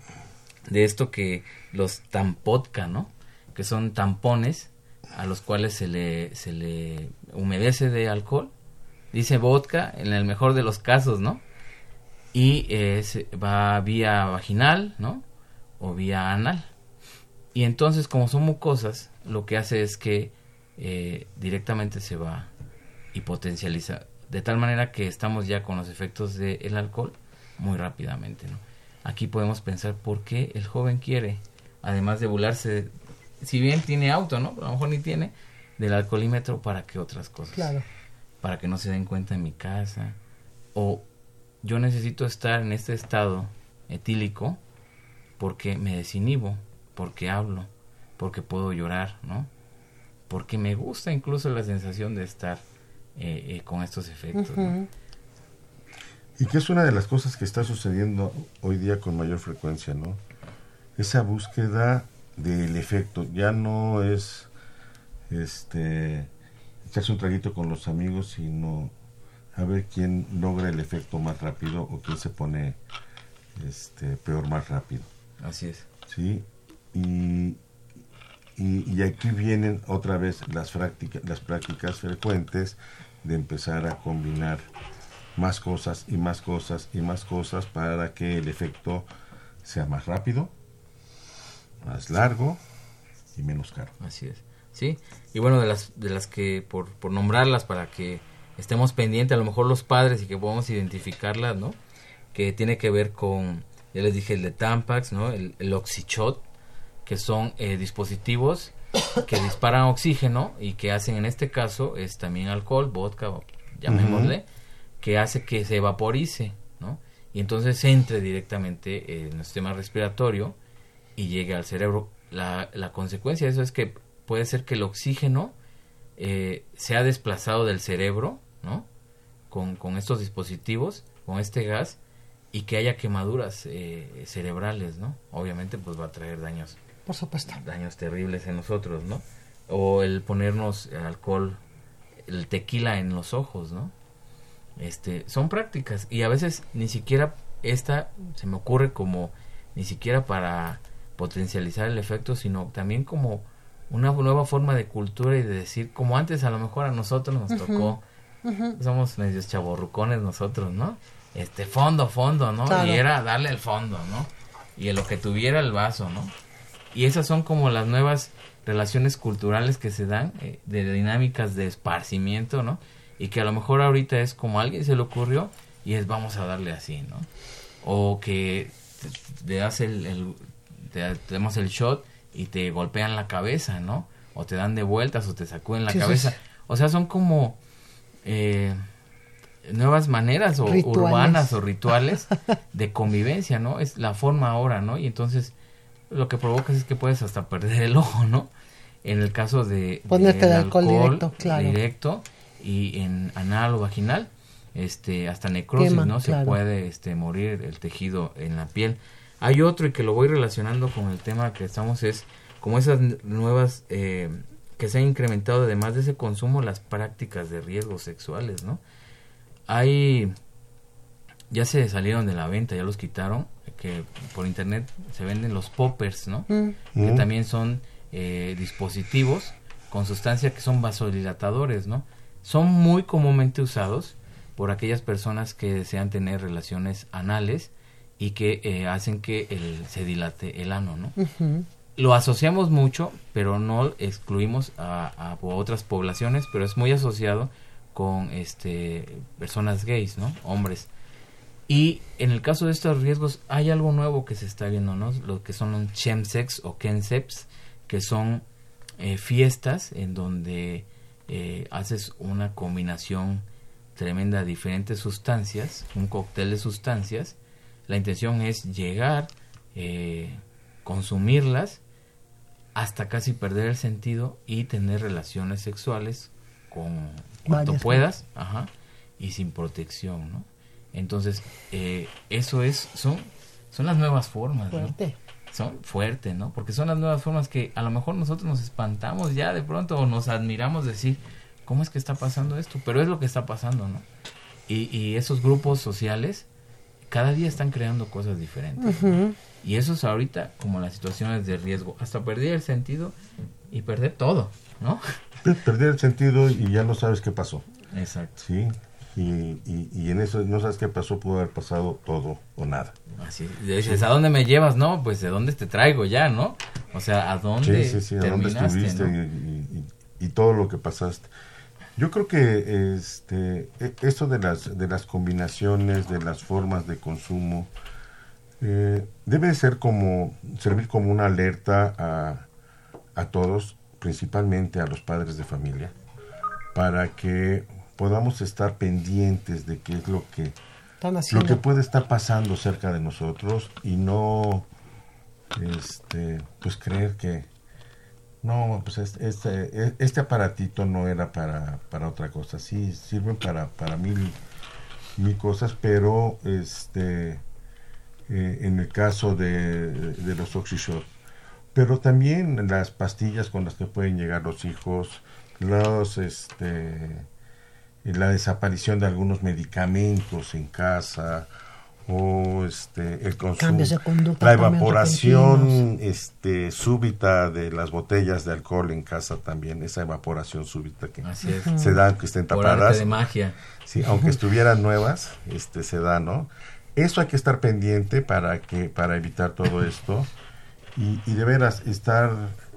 [SPEAKER 3] de esto que los tampotca, ¿no? Que son tampones a los cuales se le se le humedece de alcohol. Dice vodka en el mejor de los casos, ¿no? Y se- va vía vaginal, ¿no? O vía anal. Y entonces, como son mucosas, lo que hace es que eh, directamente se va y potencializa. De tal manera que estamos ya con los efectos del alcohol muy rápidamente. ¿no? Aquí podemos pensar por qué el joven quiere, además de burlarse, si bien tiene auto, ¿no? A lo mejor ni tiene, del alcoholímetro, ¿para qué otras cosas?
[SPEAKER 1] Claro.
[SPEAKER 3] Para que no se den cuenta en mi casa. O yo necesito estar en este estado etílico porque me desinhibo, porque hablo, porque puedo llorar, ¿no? Porque me gusta incluso la sensación de estar eh, eh, con estos efectos. ¿no?
[SPEAKER 1] Ujú.
[SPEAKER 2] Y que es una de las cosas que está sucediendo hoy día con mayor frecuencia, ¿no? Esa búsqueda del efecto. Ya no es este echarse un traguito con los amigos, sino a ver quién logra el efecto más rápido o quién se pone este peor más rápido.
[SPEAKER 3] Así es.
[SPEAKER 2] ¿sí? Y, y, y aquí vienen otra vez las prácticas, las prácticas frecuentes de empezar a combinar más cosas y más cosas y más cosas para que el efecto sea más rápido, más largo y menos caro.
[SPEAKER 3] Así es. Sí, y bueno, de las, de las que, por, por nombrarlas, para que estemos pendientes, a lo mejor los padres y que podamos identificarlas, ¿no? Que tiene que ver con, ya les dije, el de Tampax, ¿no? El, el Oxychot, que son eh, dispositivos que disparan oxígeno y que hacen en este caso es también alcohol, vodka, llamémosle, que hace que se vaporice, ¿no? Y entonces entre directamente en el sistema respiratorio y llegue al cerebro. La, la consecuencia de eso es que puede ser que el oxígeno eh, sea desplazado del cerebro, ¿no? Con, con estos dispositivos, con este gas, y que haya quemaduras eh, cerebrales, ¿no? Obviamente, pues va a traer daños
[SPEAKER 1] Por supuesto.
[SPEAKER 3] daños terribles en nosotros, ¿no? O el ponernos alcohol, el tequila en los ojos, ¿no? Este, son prácticas y a veces ni siquiera esta se me ocurre como ni siquiera para potencializar el efecto, sino también como una nueva forma de cultura y de decir, como antes a lo mejor a nosotros nos tocó, somos medios chaborrucones nosotros, ¿no? Este fondo, fondo, ¿no?
[SPEAKER 1] Claro.
[SPEAKER 3] Y era darle el fondo, ¿no? Y en lo que tuviera el vaso, ¿no? Y esas son como las nuevas relaciones culturales que se dan, eh, de dinámicas de esparcimiento, ¿no? Y que a lo mejor ahorita es como a alguien se le ocurrió y es vamos a darle así, ¿no? O que te, das el, el- te, te damos el shot y te golpean la cabeza, ¿no? O te dan de vueltas o te sacuden la
[SPEAKER 1] Sí,
[SPEAKER 3] cabeza.
[SPEAKER 1] sí.
[SPEAKER 3] O sea, son como eh, nuevas maneras o urbanas o rituales de convivencia, ¿no? Es la forma ahora, ¿no? Y entonces lo que provocas es que puedes hasta perder el ojo, ¿no? En el caso de
[SPEAKER 1] Ponerte de alcohol directo, claro.
[SPEAKER 3] directo y en anal o vaginal, este, hasta necrosis,
[SPEAKER 1] Quema,
[SPEAKER 3] ¿no? Se puede este, morir el tejido en la piel. Hay otro y que lo voy relacionando con el tema que estamos es como esas nuevas eh, que se han incrementado además de ese consumo las prácticas de riesgos sexuales, ¿no? Hay ya se salieron de la venta, ya los quitaron, que por internet se venden los poppers, ¿no?
[SPEAKER 1] Mm.
[SPEAKER 3] Que
[SPEAKER 2] Mm.
[SPEAKER 3] también son eh, dispositivos con sustancia que son vasodilatadores, ¿no? Son muy comúnmente usados por aquellas personas que desean tener relaciones anales y que eh, hacen que el, se dilate el ano, ¿no? Lo asociamos mucho, pero no excluimos a, a otras poblaciones, pero es muy asociado con este personas gays, ¿no? Hombres. Y en el caso de estos riesgos hay algo nuevo que se está viendo, ¿no? Lo que son los chemsex o kenseps, que son eh, fiestas en donde eh, haces una combinación tremenda de diferentes sustancias, un cóctel de sustancias. La intención es llegar, eh, consumirlas hasta casi perder el sentido y tener relaciones sexuales con cuanto
[SPEAKER 1] Varias
[SPEAKER 3] puedas, ajá, y sin protección, ¿no? Entonces, eh, eso es, son, son las nuevas formas, ¿no?
[SPEAKER 1] Fuerte.
[SPEAKER 3] Son fuertes, ¿no? Porque son las nuevas formas que a lo mejor nosotros nos espantamos ya de pronto o nos admiramos decir, ¿cómo es que está pasando esto? Pero es lo que está pasando, ¿no? Y, y esos grupos sociales cada día están creando cosas diferentes. ¿no? Y eso es ahorita como las situaciones de riesgo, hasta perder el sentido y perder todo, ¿no?
[SPEAKER 2] Perder el sentido y ya no sabes qué pasó.
[SPEAKER 3] Exacto.
[SPEAKER 2] Sí. Y, y, y en eso no sabes qué pasó, pudo haber pasado todo o nada.
[SPEAKER 3] Así, dices, ¿a dónde me llevas? No, pues de dónde te traigo ya, ¿no? O sea, ¿a dónde
[SPEAKER 2] Sí, sí, sí, a dónde estuviste
[SPEAKER 3] no?
[SPEAKER 2] y, y- y- y todo lo que pasaste. Yo creo que este e- esto de las de las combinaciones, de las formas de consumo, eh, debe ser como servir como una alerta a, a todos, principalmente a los padres de familia, para que podamos estar pendientes de qué es lo que lo que puede estar pasando cerca de nosotros y no este pues creer que no pues es- este este aparatito no era para para otra cosa. Sí sirven para para mil mil cosas pero este eh, en el caso de, de los oxyshot. Pero también las pastillas con las que pueden llegar los hijos los este la desaparición de algunos medicamentos en casa o este el consumo
[SPEAKER 1] Cambios de conducta
[SPEAKER 2] la evaporación este súbita de las botellas de alcohol en casa también esa evaporación súbita que
[SPEAKER 3] Así es.
[SPEAKER 2] se da que estén tapadas
[SPEAKER 3] de magia.
[SPEAKER 2] Sí, aunque estuvieran nuevas, este se da, ¿no? Eso hay que estar pendiente para que para evitar todo esto y, y de veras estar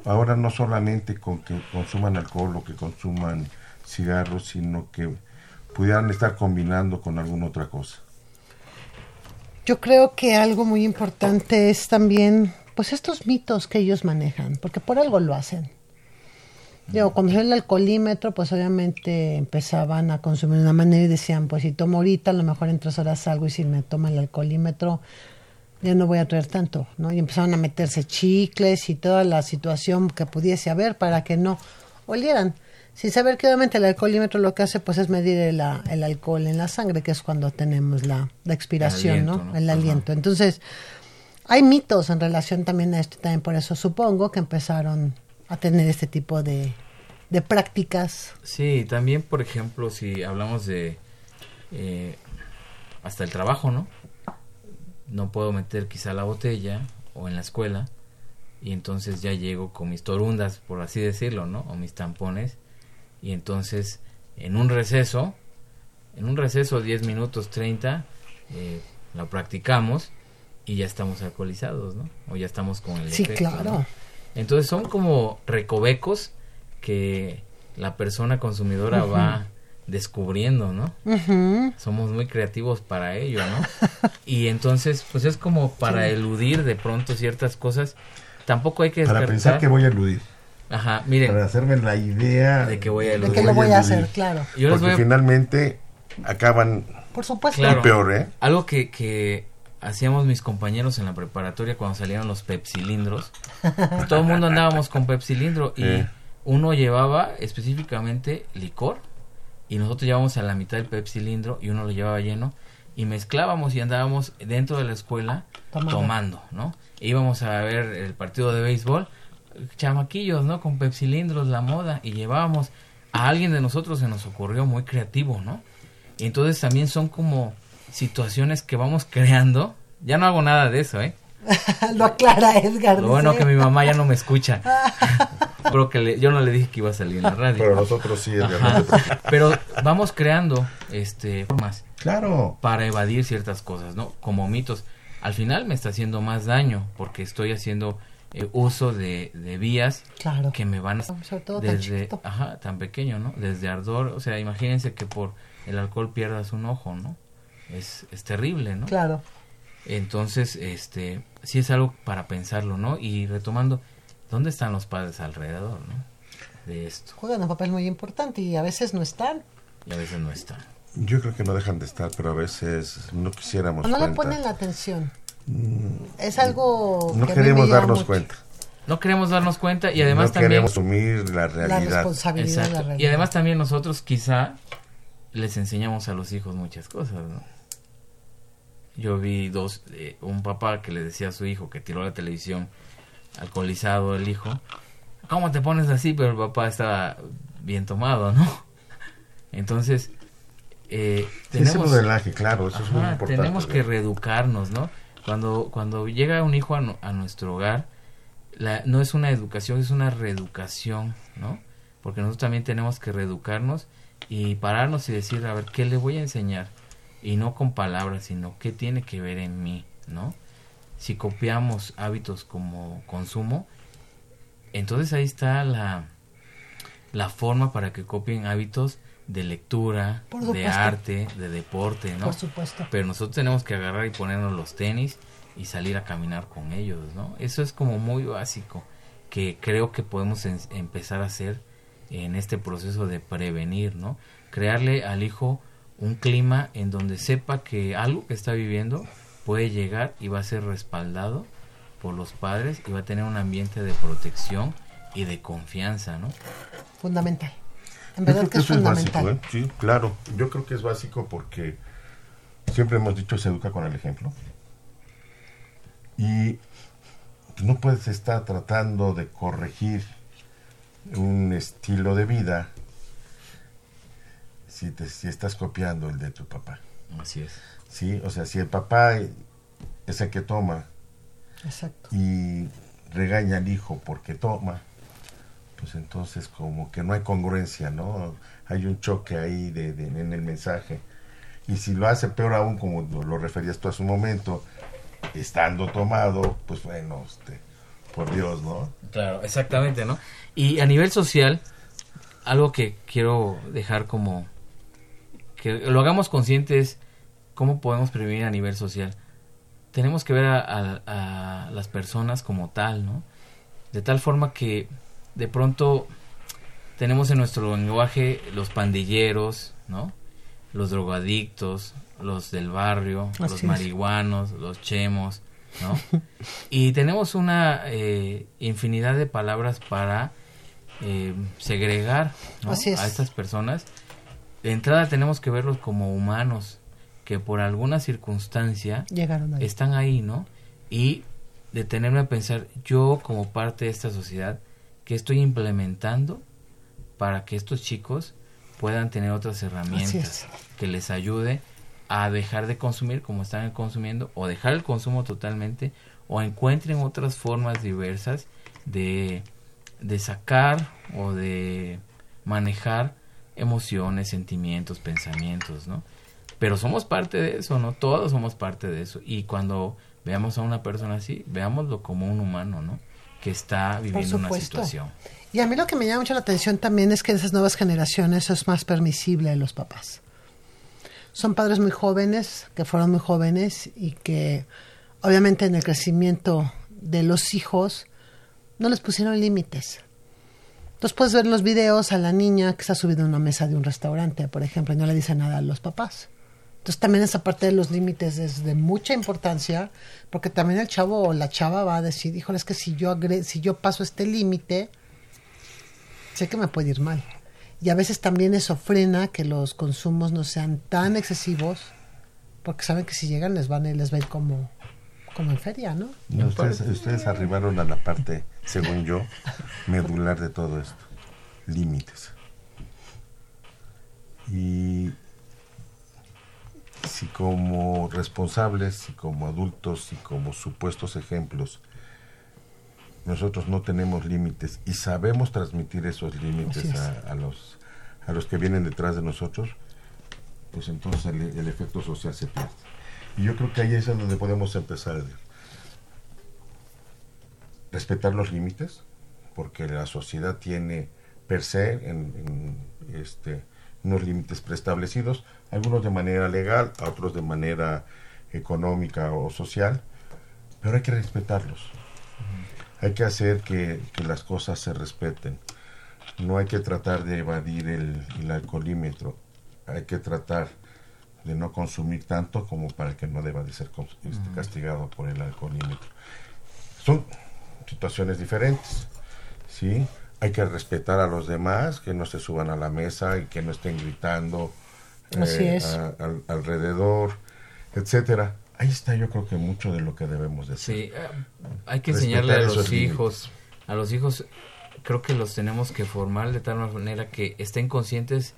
[SPEAKER 2] ahora no solamente con que consuman alcohol o que consuman cigarros, sino que pudieran estar combinando con alguna otra cosa.
[SPEAKER 1] Yo creo que algo muy importante es también pues estos mitos que ellos manejan, porque por algo lo hacen. Digo, cuando salió el alcoholímetro, pues obviamente empezaban a consumir de una manera y decían, pues si tomo ahorita, a lo mejor en tres horas salgo y si me toma el alcoholímetro, ya no voy a traer tanto, ¿no? Y empezaron a meterse chicles y toda la situación que pudiese haber para que no olieran. Sin saber que obviamente el alcoholímetro lo que hace pues es medir el, a- el alcohol en la sangre, que es cuando tenemos la, la expiración,
[SPEAKER 3] aliento,
[SPEAKER 1] ¿no?
[SPEAKER 3] ¿no?
[SPEAKER 1] El
[SPEAKER 3] Ajá.
[SPEAKER 1] aliento. Entonces, hay mitos en relación también a esto, también por eso supongo que empezaron a tener este tipo de, de prácticas.
[SPEAKER 3] Sí, también, por ejemplo, si hablamos de eh, hasta el trabajo, ¿no? No puedo meter quizá la botella o en la escuela y entonces ya llego con mis torundas, por así decirlo, ¿no? O mis tampones y entonces en un receso, en un receso 10 minutos 30, eh, la practicamos y ya estamos alcoholizados, ¿no? O ya estamos con el
[SPEAKER 1] Sí,
[SPEAKER 3] efecto,
[SPEAKER 1] claro.
[SPEAKER 3] ¿no? Entonces son como recovecos que la persona consumidora va descubriendo, ¿no? Somos muy creativos para ello, ¿no? y entonces, pues es como para
[SPEAKER 2] Sí.
[SPEAKER 3] eludir de pronto ciertas cosas. Tampoco hay que
[SPEAKER 2] Para pensar que voy a eludir.
[SPEAKER 3] Ajá, miren.
[SPEAKER 2] Para hacerme la idea
[SPEAKER 3] de que voy a
[SPEAKER 1] De
[SPEAKER 3] eludir.
[SPEAKER 1] que lo voy a hacer, claro.
[SPEAKER 3] Yo
[SPEAKER 2] Porque
[SPEAKER 3] voy a-
[SPEAKER 2] finalmente acaban
[SPEAKER 1] Por supuesto.
[SPEAKER 3] Claro.
[SPEAKER 2] peor, ¿eh?
[SPEAKER 3] Algo que, que hacíamos mis compañeros en la preparatoria cuando salieron los pepsilindros. todo el mundo andábamos con pepsilindro y
[SPEAKER 2] Eh.
[SPEAKER 3] uno llevaba específicamente licor y nosotros llevábamos a la mitad del pepsilindro y uno lo llevaba lleno y mezclábamos y andábamos dentro de la escuela
[SPEAKER 1] Tomando.
[SPEAKER 3] tomando, ¿no? E íbamos a ver el partido de béisbol, chamaquillos, ¿no? Con pepsilindros, la moda y llevábamos a alguien de nosotros se nos ocurrió muy creativo, ¿no? Y entonces también son como situaciones que vamos creando. Ya no hago nada de eso, ¿eh?
[SPEAKER 1] lo aclara Edgar.
[SPEAKER 3] Lo bueno que mi mamá ya no me escucha. Creo que le- yo no le dije que iba a salir en la radio.
[SPEAKER 2] Pero nosotros sí, Edgar, no.
[SPEAKER 3] Pero vamos creando este formas
[SPEAKER 2] Claro.
[SPEAKER 3] para evadir ciertas cosas, ¿no? Como mitos. Al final me está haciendo más daño porque estoy haciendo eh, uso de, de vías
[SPEAKER 1] Claro.
[SPEAKER 3] que me van a...
[SPEAKER 1] Sobre todo tan
[SPEAKER 3] desde,
[SPEAKER 1] chiquito.
[SPEAKER 3] ajá, tan pequeño, ¿no? Desde ardor, o sea, imagínense que por el alcohol pierdas un ojo, ¿no? Es, es terrible, ¿no?
[SPEAKER 1] Claro.
[SPEAKER 3] Entonces, este, sí es algo para pensarlo, ¿no? Y retomando, ¿dónde están los padres alrededor, ¿no? De esto.
[SPEAKER 1] Juegan un papel muy importante y a veces no están.
[SPEAKER 3] Y a veces no están.
[SPEAKER 2] Yo creo que no dejan de estar, pero a veces no quisiéramos
[SPEAKER 1] O no le ponen la atención. Es algo
[SPEAKER 2] No
[SPEAKER 1] que me
[SPEAKER 2] queremos darnos
[SPEAKER 1] mucho.
[SPEAKER 2] cuenta.
[SPEAKER 3] No queremos darnos cuenta y además
[SPEAKER 2] no
[SPEAKER 3] también...
[SPEAKER 2] queremos asumir la
[SPEAKER 1] responsabilidad de la realidad.
[SPEAKER 3] Y además también nosotros quizá les enseñamos a los hijos muchas cosas, ¿no? Yo vi dos, eh, un papá que le decía a su hijo que tiró la televisión alcoholizado el hijo, ¿cómo te pones así? Pero el papá estaba bien tomado, ¿no? Entonces, eh,
[SPEAKER 2] Sí, ese modelaje, claro, eso es muy importante.
[SPEAKER 3] Tenemos que reeducarnos, ¿no? Cuando, cuando llega un hijo a, nu- a nuestro hogar, la, no es una educación, es una reeducación, ¿no? Porque nosotros también tenemos que reeducarnos y pararnos y decir, a ver, ¿qué le voy a enseñar? Y no con palabras, sino qué tiene que ver en mí, ¿no? Si copiamos hábitos como consumo, entonces ahí está la, la forma para que copien hábitos de lectura, de arte, de deporte, ¿no?
[SPEAKER 1] Por supuesto.
[SPEAKER 3] Pero nosotros tenemos que agarrar y ponernos los tenis y salir a caminar con ellos, ¿no? Eso es como muy básico que creo que podemos en- empezar a hacer en este proceso de prevenir, ¿no? Crearle al hijo un clima en donde sepa que algo que está viviendo puede llegar y va a ser respaldado por los padres y va a tener un ambiente de protección y de confianza, ¿no?
[SPEAKER 1] Fundamental. En
[SPEAKER 2] Yo
[SPEAKER 1] verdad
[SPEAKER 2] creo
[SPEAKER 1] que es
[SPEAKER 2] eso es básico, ¿eh? Sí, claro. Yo creo que es básico porque siempre hemos dicho se educa con el ejemplo. Y no puedes estar tratando de corregir un estilo de vida si, te, si estás copiando el de tu papá.
[SPEAKER 3] Así es.
[SPEAKER 2] ¿Sí? O sea, si el papá es el que toma
[SPEAKER 1] Exacto.
[SPEAKER 2] y regaña al hijo porque toma, pues entonces como que no hay congruencia, ¿no? Hay un choque ahí de, en el mensaje. Y si lo hace peor aún, como lo, referías tú hace un momento, estando tomado, pues bueno, este, por Dios, ¿no?
[SPEAKER 3] Claro, exactamente, ¿no? Y a nivel social, algo que quiero dejar como que lo hagamos conscientes, ¿cómo podemos prevenir a nivel social? tenemos que ver a las personas como tal, ¿no? De tal forma que de pronto tenemos en nuestro lenguaje los pandilleros, ¿no? Los drogadictos, los del barrio,
[SPEAKER 1] Así
[SPEAKER 3] los
[SPEAKER 1] es.
[SPEAKER 3] marihuanos, los chemos, ¿no? y tenemos una eh, infinidad de palabras para eh, segregar ¿no?
[SPEAKER 1] Así es.
[SPEAKER 3] a estas personas. De entrada tenemos que verlos como humanos que por alguna circunstancia
[SPEAKER 1] Llegaron ahí.
[SPEAKER 3] están ahí, ¿no? Y detenerme a pensar, yo como parte de esta sociedad, ¿qué estoy implementando para que estos chicos puedan tener otras herramientas que les ayude a dejar de consumir como están consumiendo o dejar el consumo totalmente o encuentren otras formas diversas de, de sacar o de manejar emociones, sentimientos, pensamientos, ¿no? Pero somos parte de eso, ¿no? Todos somos parte de eso. Y cuando veamos a una persona así, veámoslo como un humano, ¿no? Que está viviendo una situación.
[SPEAKER 1] Y a mí lo que me llama mucho la atención también es que en esas nuevas generaciones es más permisible de los papás. Son padres muy jóvenes, que fueron muy jóvenes y que obviamente en el crecimiento de los hijos no les pusieron límites. Entonces puedes ver los videos a la niña que está subida a una mesa de un restaurante, por ejemplo, y no le dice nada a los papás. Entonces también esa parte de los límites es de mucha importancia, porque también el chavo o la chava va a decir, híjole, es que si yo, agre- si yo paso este límite, sé que me puede ir mal. Y a veces también eso frena que los consumos no sean tan excesivos, porque saben que si llegan les van les va a ir como, como en feria, ¿no?
[SPEAKER 2] Ustedes arribaron a la parte, según yo, medular de todo esto. Límites. Y si como responsables, si como adultos, si como supuestos ejemplos, nosotros no tenemos límites y sabemos transmitir esos límites
[SPEAKER 1] es.
[SPEAKER 2] a, a los, a los que vienen detrás de nosotros, pues entonces el, el efecto social se pierde. Y yo creo que ahí es donde podemos empezar. Respetar los límites, porque la sociedad tiene per se en, en, este, unos límites preestablecidos, algunos de manera legal, otros de manera económica o social, pero hay que respetarlos. Hay que hacer que, que las cosas se respeten. No hay que tratar de evadir el, el alcoholímetro. Hay que tratar de no consumir tanto como para que no deba de ser este, castigado por el alcoholímetro. Son situaciones diferentes, ¿sí? Hay que respetar a los demás, que no se suban a la mesa y que no estén gritando eh, a- alrededor, etcétera. Ahí está yo creo que mucho de lo que debemos decir.
[SPEAKER 3] Sí, eh, hay que
[SPEAKER 2] Respetar
[SPEAKER 3] enseñarle a los
[SPEAKER 2] límites.
[SPEAKER 3] hijos, a los hijos creo que los tenemos que formar de tal manera que estén conscientes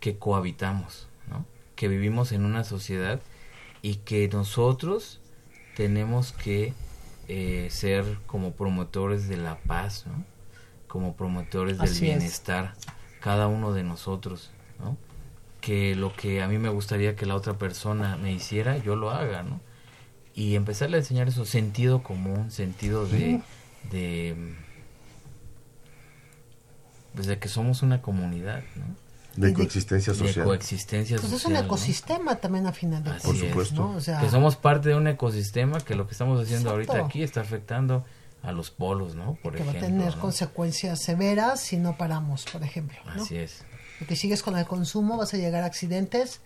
[SPEAKER 3] que cohabitamos, ¿no? Que vivimos en una sociedad y que nosotros tenemos que eh, ser como promotores de la paz, ¿no? Como promotores del
[SPEAKER 1] Así es.
[SPEAKER 3] bienestar, cada uno de nosotros, ¿no? Que lo que a mí me gustaría que la otra persona me hiciera, yo lo haga, ¿no? y empezarle a enseñar eso sentido común sentido de de pues de que somos una comunidad ¿no?
[SPEAKER 2] De coexistencia
[SPEAKER 3] de
[SPEAKER 2] social.
[SPEAKER 3] coexistencia
[SPEAKER 1] Pues es un
[SPEAKER 3] social, ¿no?
[SPEAKER 1] ecosistema también a final de
[SPEAKER 3] Así
[SPEAKER 2] Por
[SPEAKER 1] cuentas,
[SPEAKER 2] supuesto.
[SPEAKER 1] ¿no? O sea,
[SPEAKER 3] que somos parte de un ecosistema que lo que estamos haciendo ahorita aquí está afectando a los polos no por
[SPEAKER 1] que va a tener
[SPEAKER 3] ¿no?
[SPEAKER 1] consecuencias severas si no paramos, por ejemplo. ¿no?
[SPEAKER 3] así es
[SPEAKER 1] Porque sigues con el consumo, vas a llegar a accidentes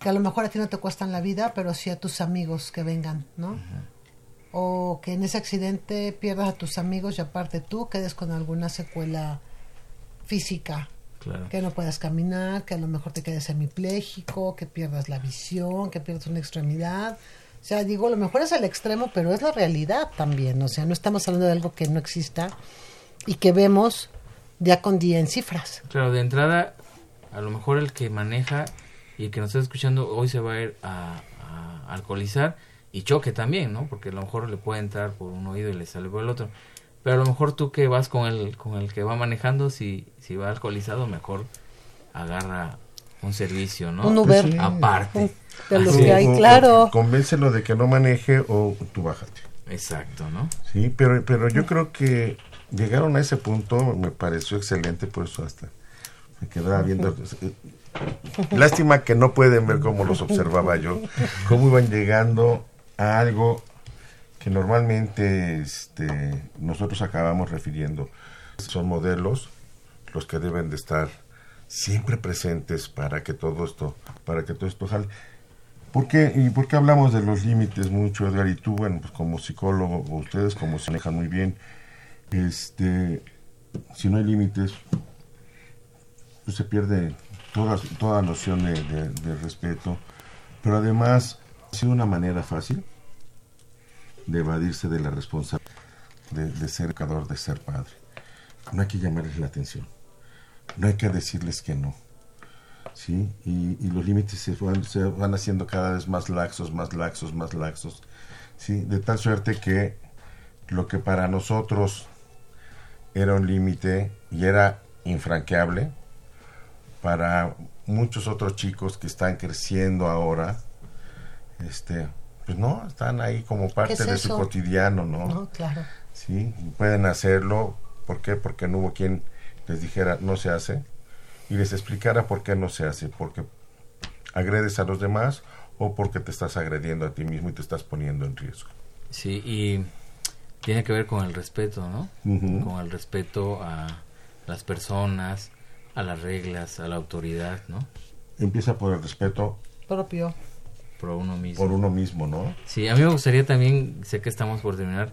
[SPEAKER 1] que a lo mejor a ti no te cuestan la vida, pero sí a tus amigos que vengan, ¿no? O que en ese accidente pierdas a tus amigos y aparte tú quedes con alguna secuela física,
[SPEAKER 3] claro
[SPEAKER 1] que no puedas caminar, que a lo mejor te quedes semipléjico, que pierdas la visión, que pierdas una extremidad. O sea, digo, a lo mejor es el extremo, pero es la realidad también. O sea, no estamos hablando de algo que no exista y que vemos día con día en cifras.
[SPEAKER 3] Claro, de entrada, a lo mejor el que maneja y el que nos está escuchando hoy se va a ir a, a alcoholizar y choque también, ¿no? Porque a lo mejor le puede entrar por un oído y le sale por el otro. Pero a lo mejor tú que vas con el, con el que va manejando, si, si va alcoholizado, mejor agarra un servicio, ¿no?
[SPEAKER 1] Un Uber.
[SPEAKER 3] Aparte.
[SPEAKER 1] De que hay,
[SPEAKER 2] O- o. Convéncelo de que no maneje o tú bájate.
[SPEAKER 3] Exacto, ¿no?
[SPEAKER 2] Sí, pero, pero yo creo que llegaron a ese punto, me pareció excelente, por eso hasta me quedaba viendo. Lástima que no pueden ver cómo los observaba yo, cómo iban llegando a algo que normalmente este, nosotros acabamos refiriendo. Son modelos los que deben de estar siempre presentes para que todo esto, para que todo esto jale. ¿Por qué, ¿Y por qué hablamos de los límites mucho, Edgar? Y tú, bueno, pues como psicólogo, o ustedes como se manejan muy bien, este, si no hay límites, pues se pierde toda, toda noción de, de- respeto. Pero además, ha sido una manera fácil de evadirse de la responsabilidad de, de ser educador, de ser padre. No hay que llamarles la atención. No hay que decirles que no. ¿Sí? Y, y los límites se van, se van haciendo cada vez más laxos, más laxos, más laxos. ¿sí? De tal suerte que lo que para nosotros era un límite y era infranqueable, para muchos otros chicos que están creciendo ahora, este, pues no, están ahí como parte
[SPEAKER 1] es
[SPEAKER 2] de su cotidiano, ¿no?
[SPEAKER 1] No, claro.
[SPEAKER 2] Sí, y pueden hacerlo, ¿por qué? Porque no hubo quien les dijera no se hace y les explicara por qué no se hace, porque agredes a los demás o porque te estás agrediendo a ti mismo y te estás poniendo en riesgo.
[SPEAKER 3] Sí, y tiene que ver con el respeto, ¿no? Con el respeto a las personas, a las reglas, a la autoridad, ¿no?
[SPEAKER 2] Empieza por el respeto
[SPEAKER 1] Propio.
[SPEAKER 3] Por uno mismo.
[SPEAKER 2] por uno mismo, ¿no?
[SPEAKER 3] Sí, a mí me gustaría también, sé que estamos por terminar,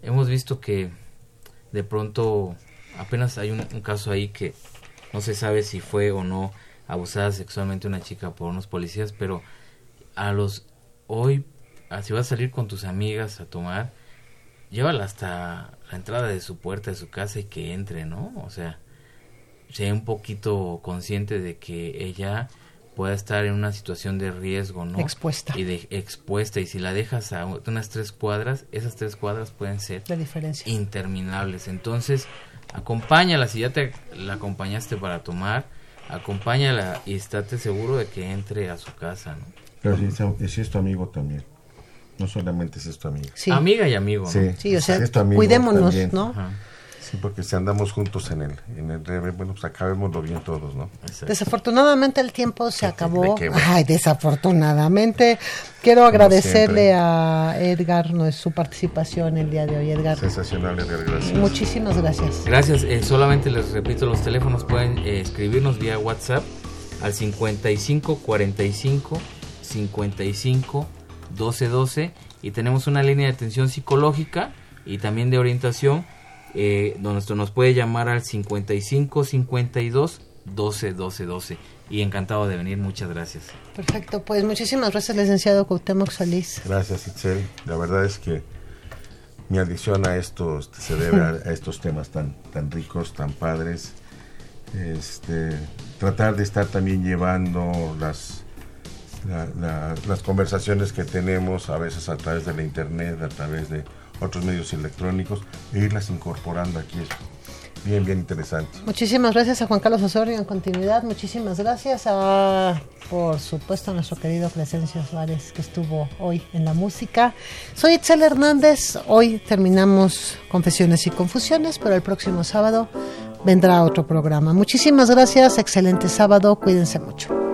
[SPEAKER 3] hemos visto que de pronto apenas hay un, un caso ahí que no se sabe si fue o no abusada sexualmente una chica por unos policías, pero a los hoy, si vas a salir con tus amigas a tomar, llévala hasta la entrada de su puerta de su casa y que entre, ¿no? O sea, sea un poquito consciente de que ella pueda estar en una situación de riesgo, ¿no?
[SPEAKER 1] Expuesta.
[SPEAKER 3] Y de expuesta. Y si la dejas a unas tres cuadras, esas tres cuadras pueden ser
[SPEAKER 1] La diferencia.
[SPEAKER 3] interminables. Entonces, acompáñala. Si ya te la acompañaste para tomar, acompáñala y estate seguro de que entre a su casa, ¿no?
[SPEAKER 2] Pero si, es- si es tu amigo también. No solamente si es tu amigo.
[SPEAKER 1] Sí.
[SPEAKER 3] Amiga y amigo, ¿no?
[SPEAKER 2] Sí,
[SPEAKER 1] Sí, o sea,
[SPEAKER 2] si es tu amigo
[SPEAKER 1] cuidémonos,
[SPEAKER 2] también.
[SPEAKER 1] ¿no?
[SPEAKER 3] Ajá,
[SPEAKER 2] Sí, porque si andamos juntos en el, en el bueno, pues acabémoslo bien todos, ¿no?
[SPEAKER 3] exacto.
[SPEAKER 1] Desafortunadamente el tiempo se acabó. Ay, desafortunadamente. Quiero agradecerle a Edgar no, su participación el día de hoy, Edgar.
[SPEAKER 2] Sensacional, Edgar, gracias.
[SPEAKER 1] Muchísimas gracias.
[SPEAKER 3] Gracias. eh, solamente les repito los teléfonos. Pueden eh, escribirnos vía WhatsApp al 55 45 55 12 12 y tenemos una línea de atención psicológica y también de orientación eh, donde esto nos puede llamar al 55 52 12 12 12 y encantado de venir. Muchas gracias.
[SPEAKER 1] Perfecto, pues muchísimas gracias, licenciado Cuauhtémoc Solís.
[SPEAKER 2] Gracias, Itzel. La verdad es que mi adicción a esto este, se debe a, a estos temas tan, tan ricos, tan padres. Este, tratar de estar también llevando las, la- la- las conversaciones que tenemos a veces a través de la internet, a través de otros medios electrónicos, e irlas incorporando aquí. Bien, bien interesante.
[SPEAKER 1] Muchísimas gracias a Juan Carlos Osorio en continuidad. Muchísimas gracias a, por supuesto, a nuestro querido Crescencio Suárez que estuvo hoy en la música. Soy Itzel Hernández. Hoy terminamos Confesiones y Confusiones, pero el próximo sábado vendrá otro programa. Muchísimas gracias. Excelente sábado. Cuídense mucho.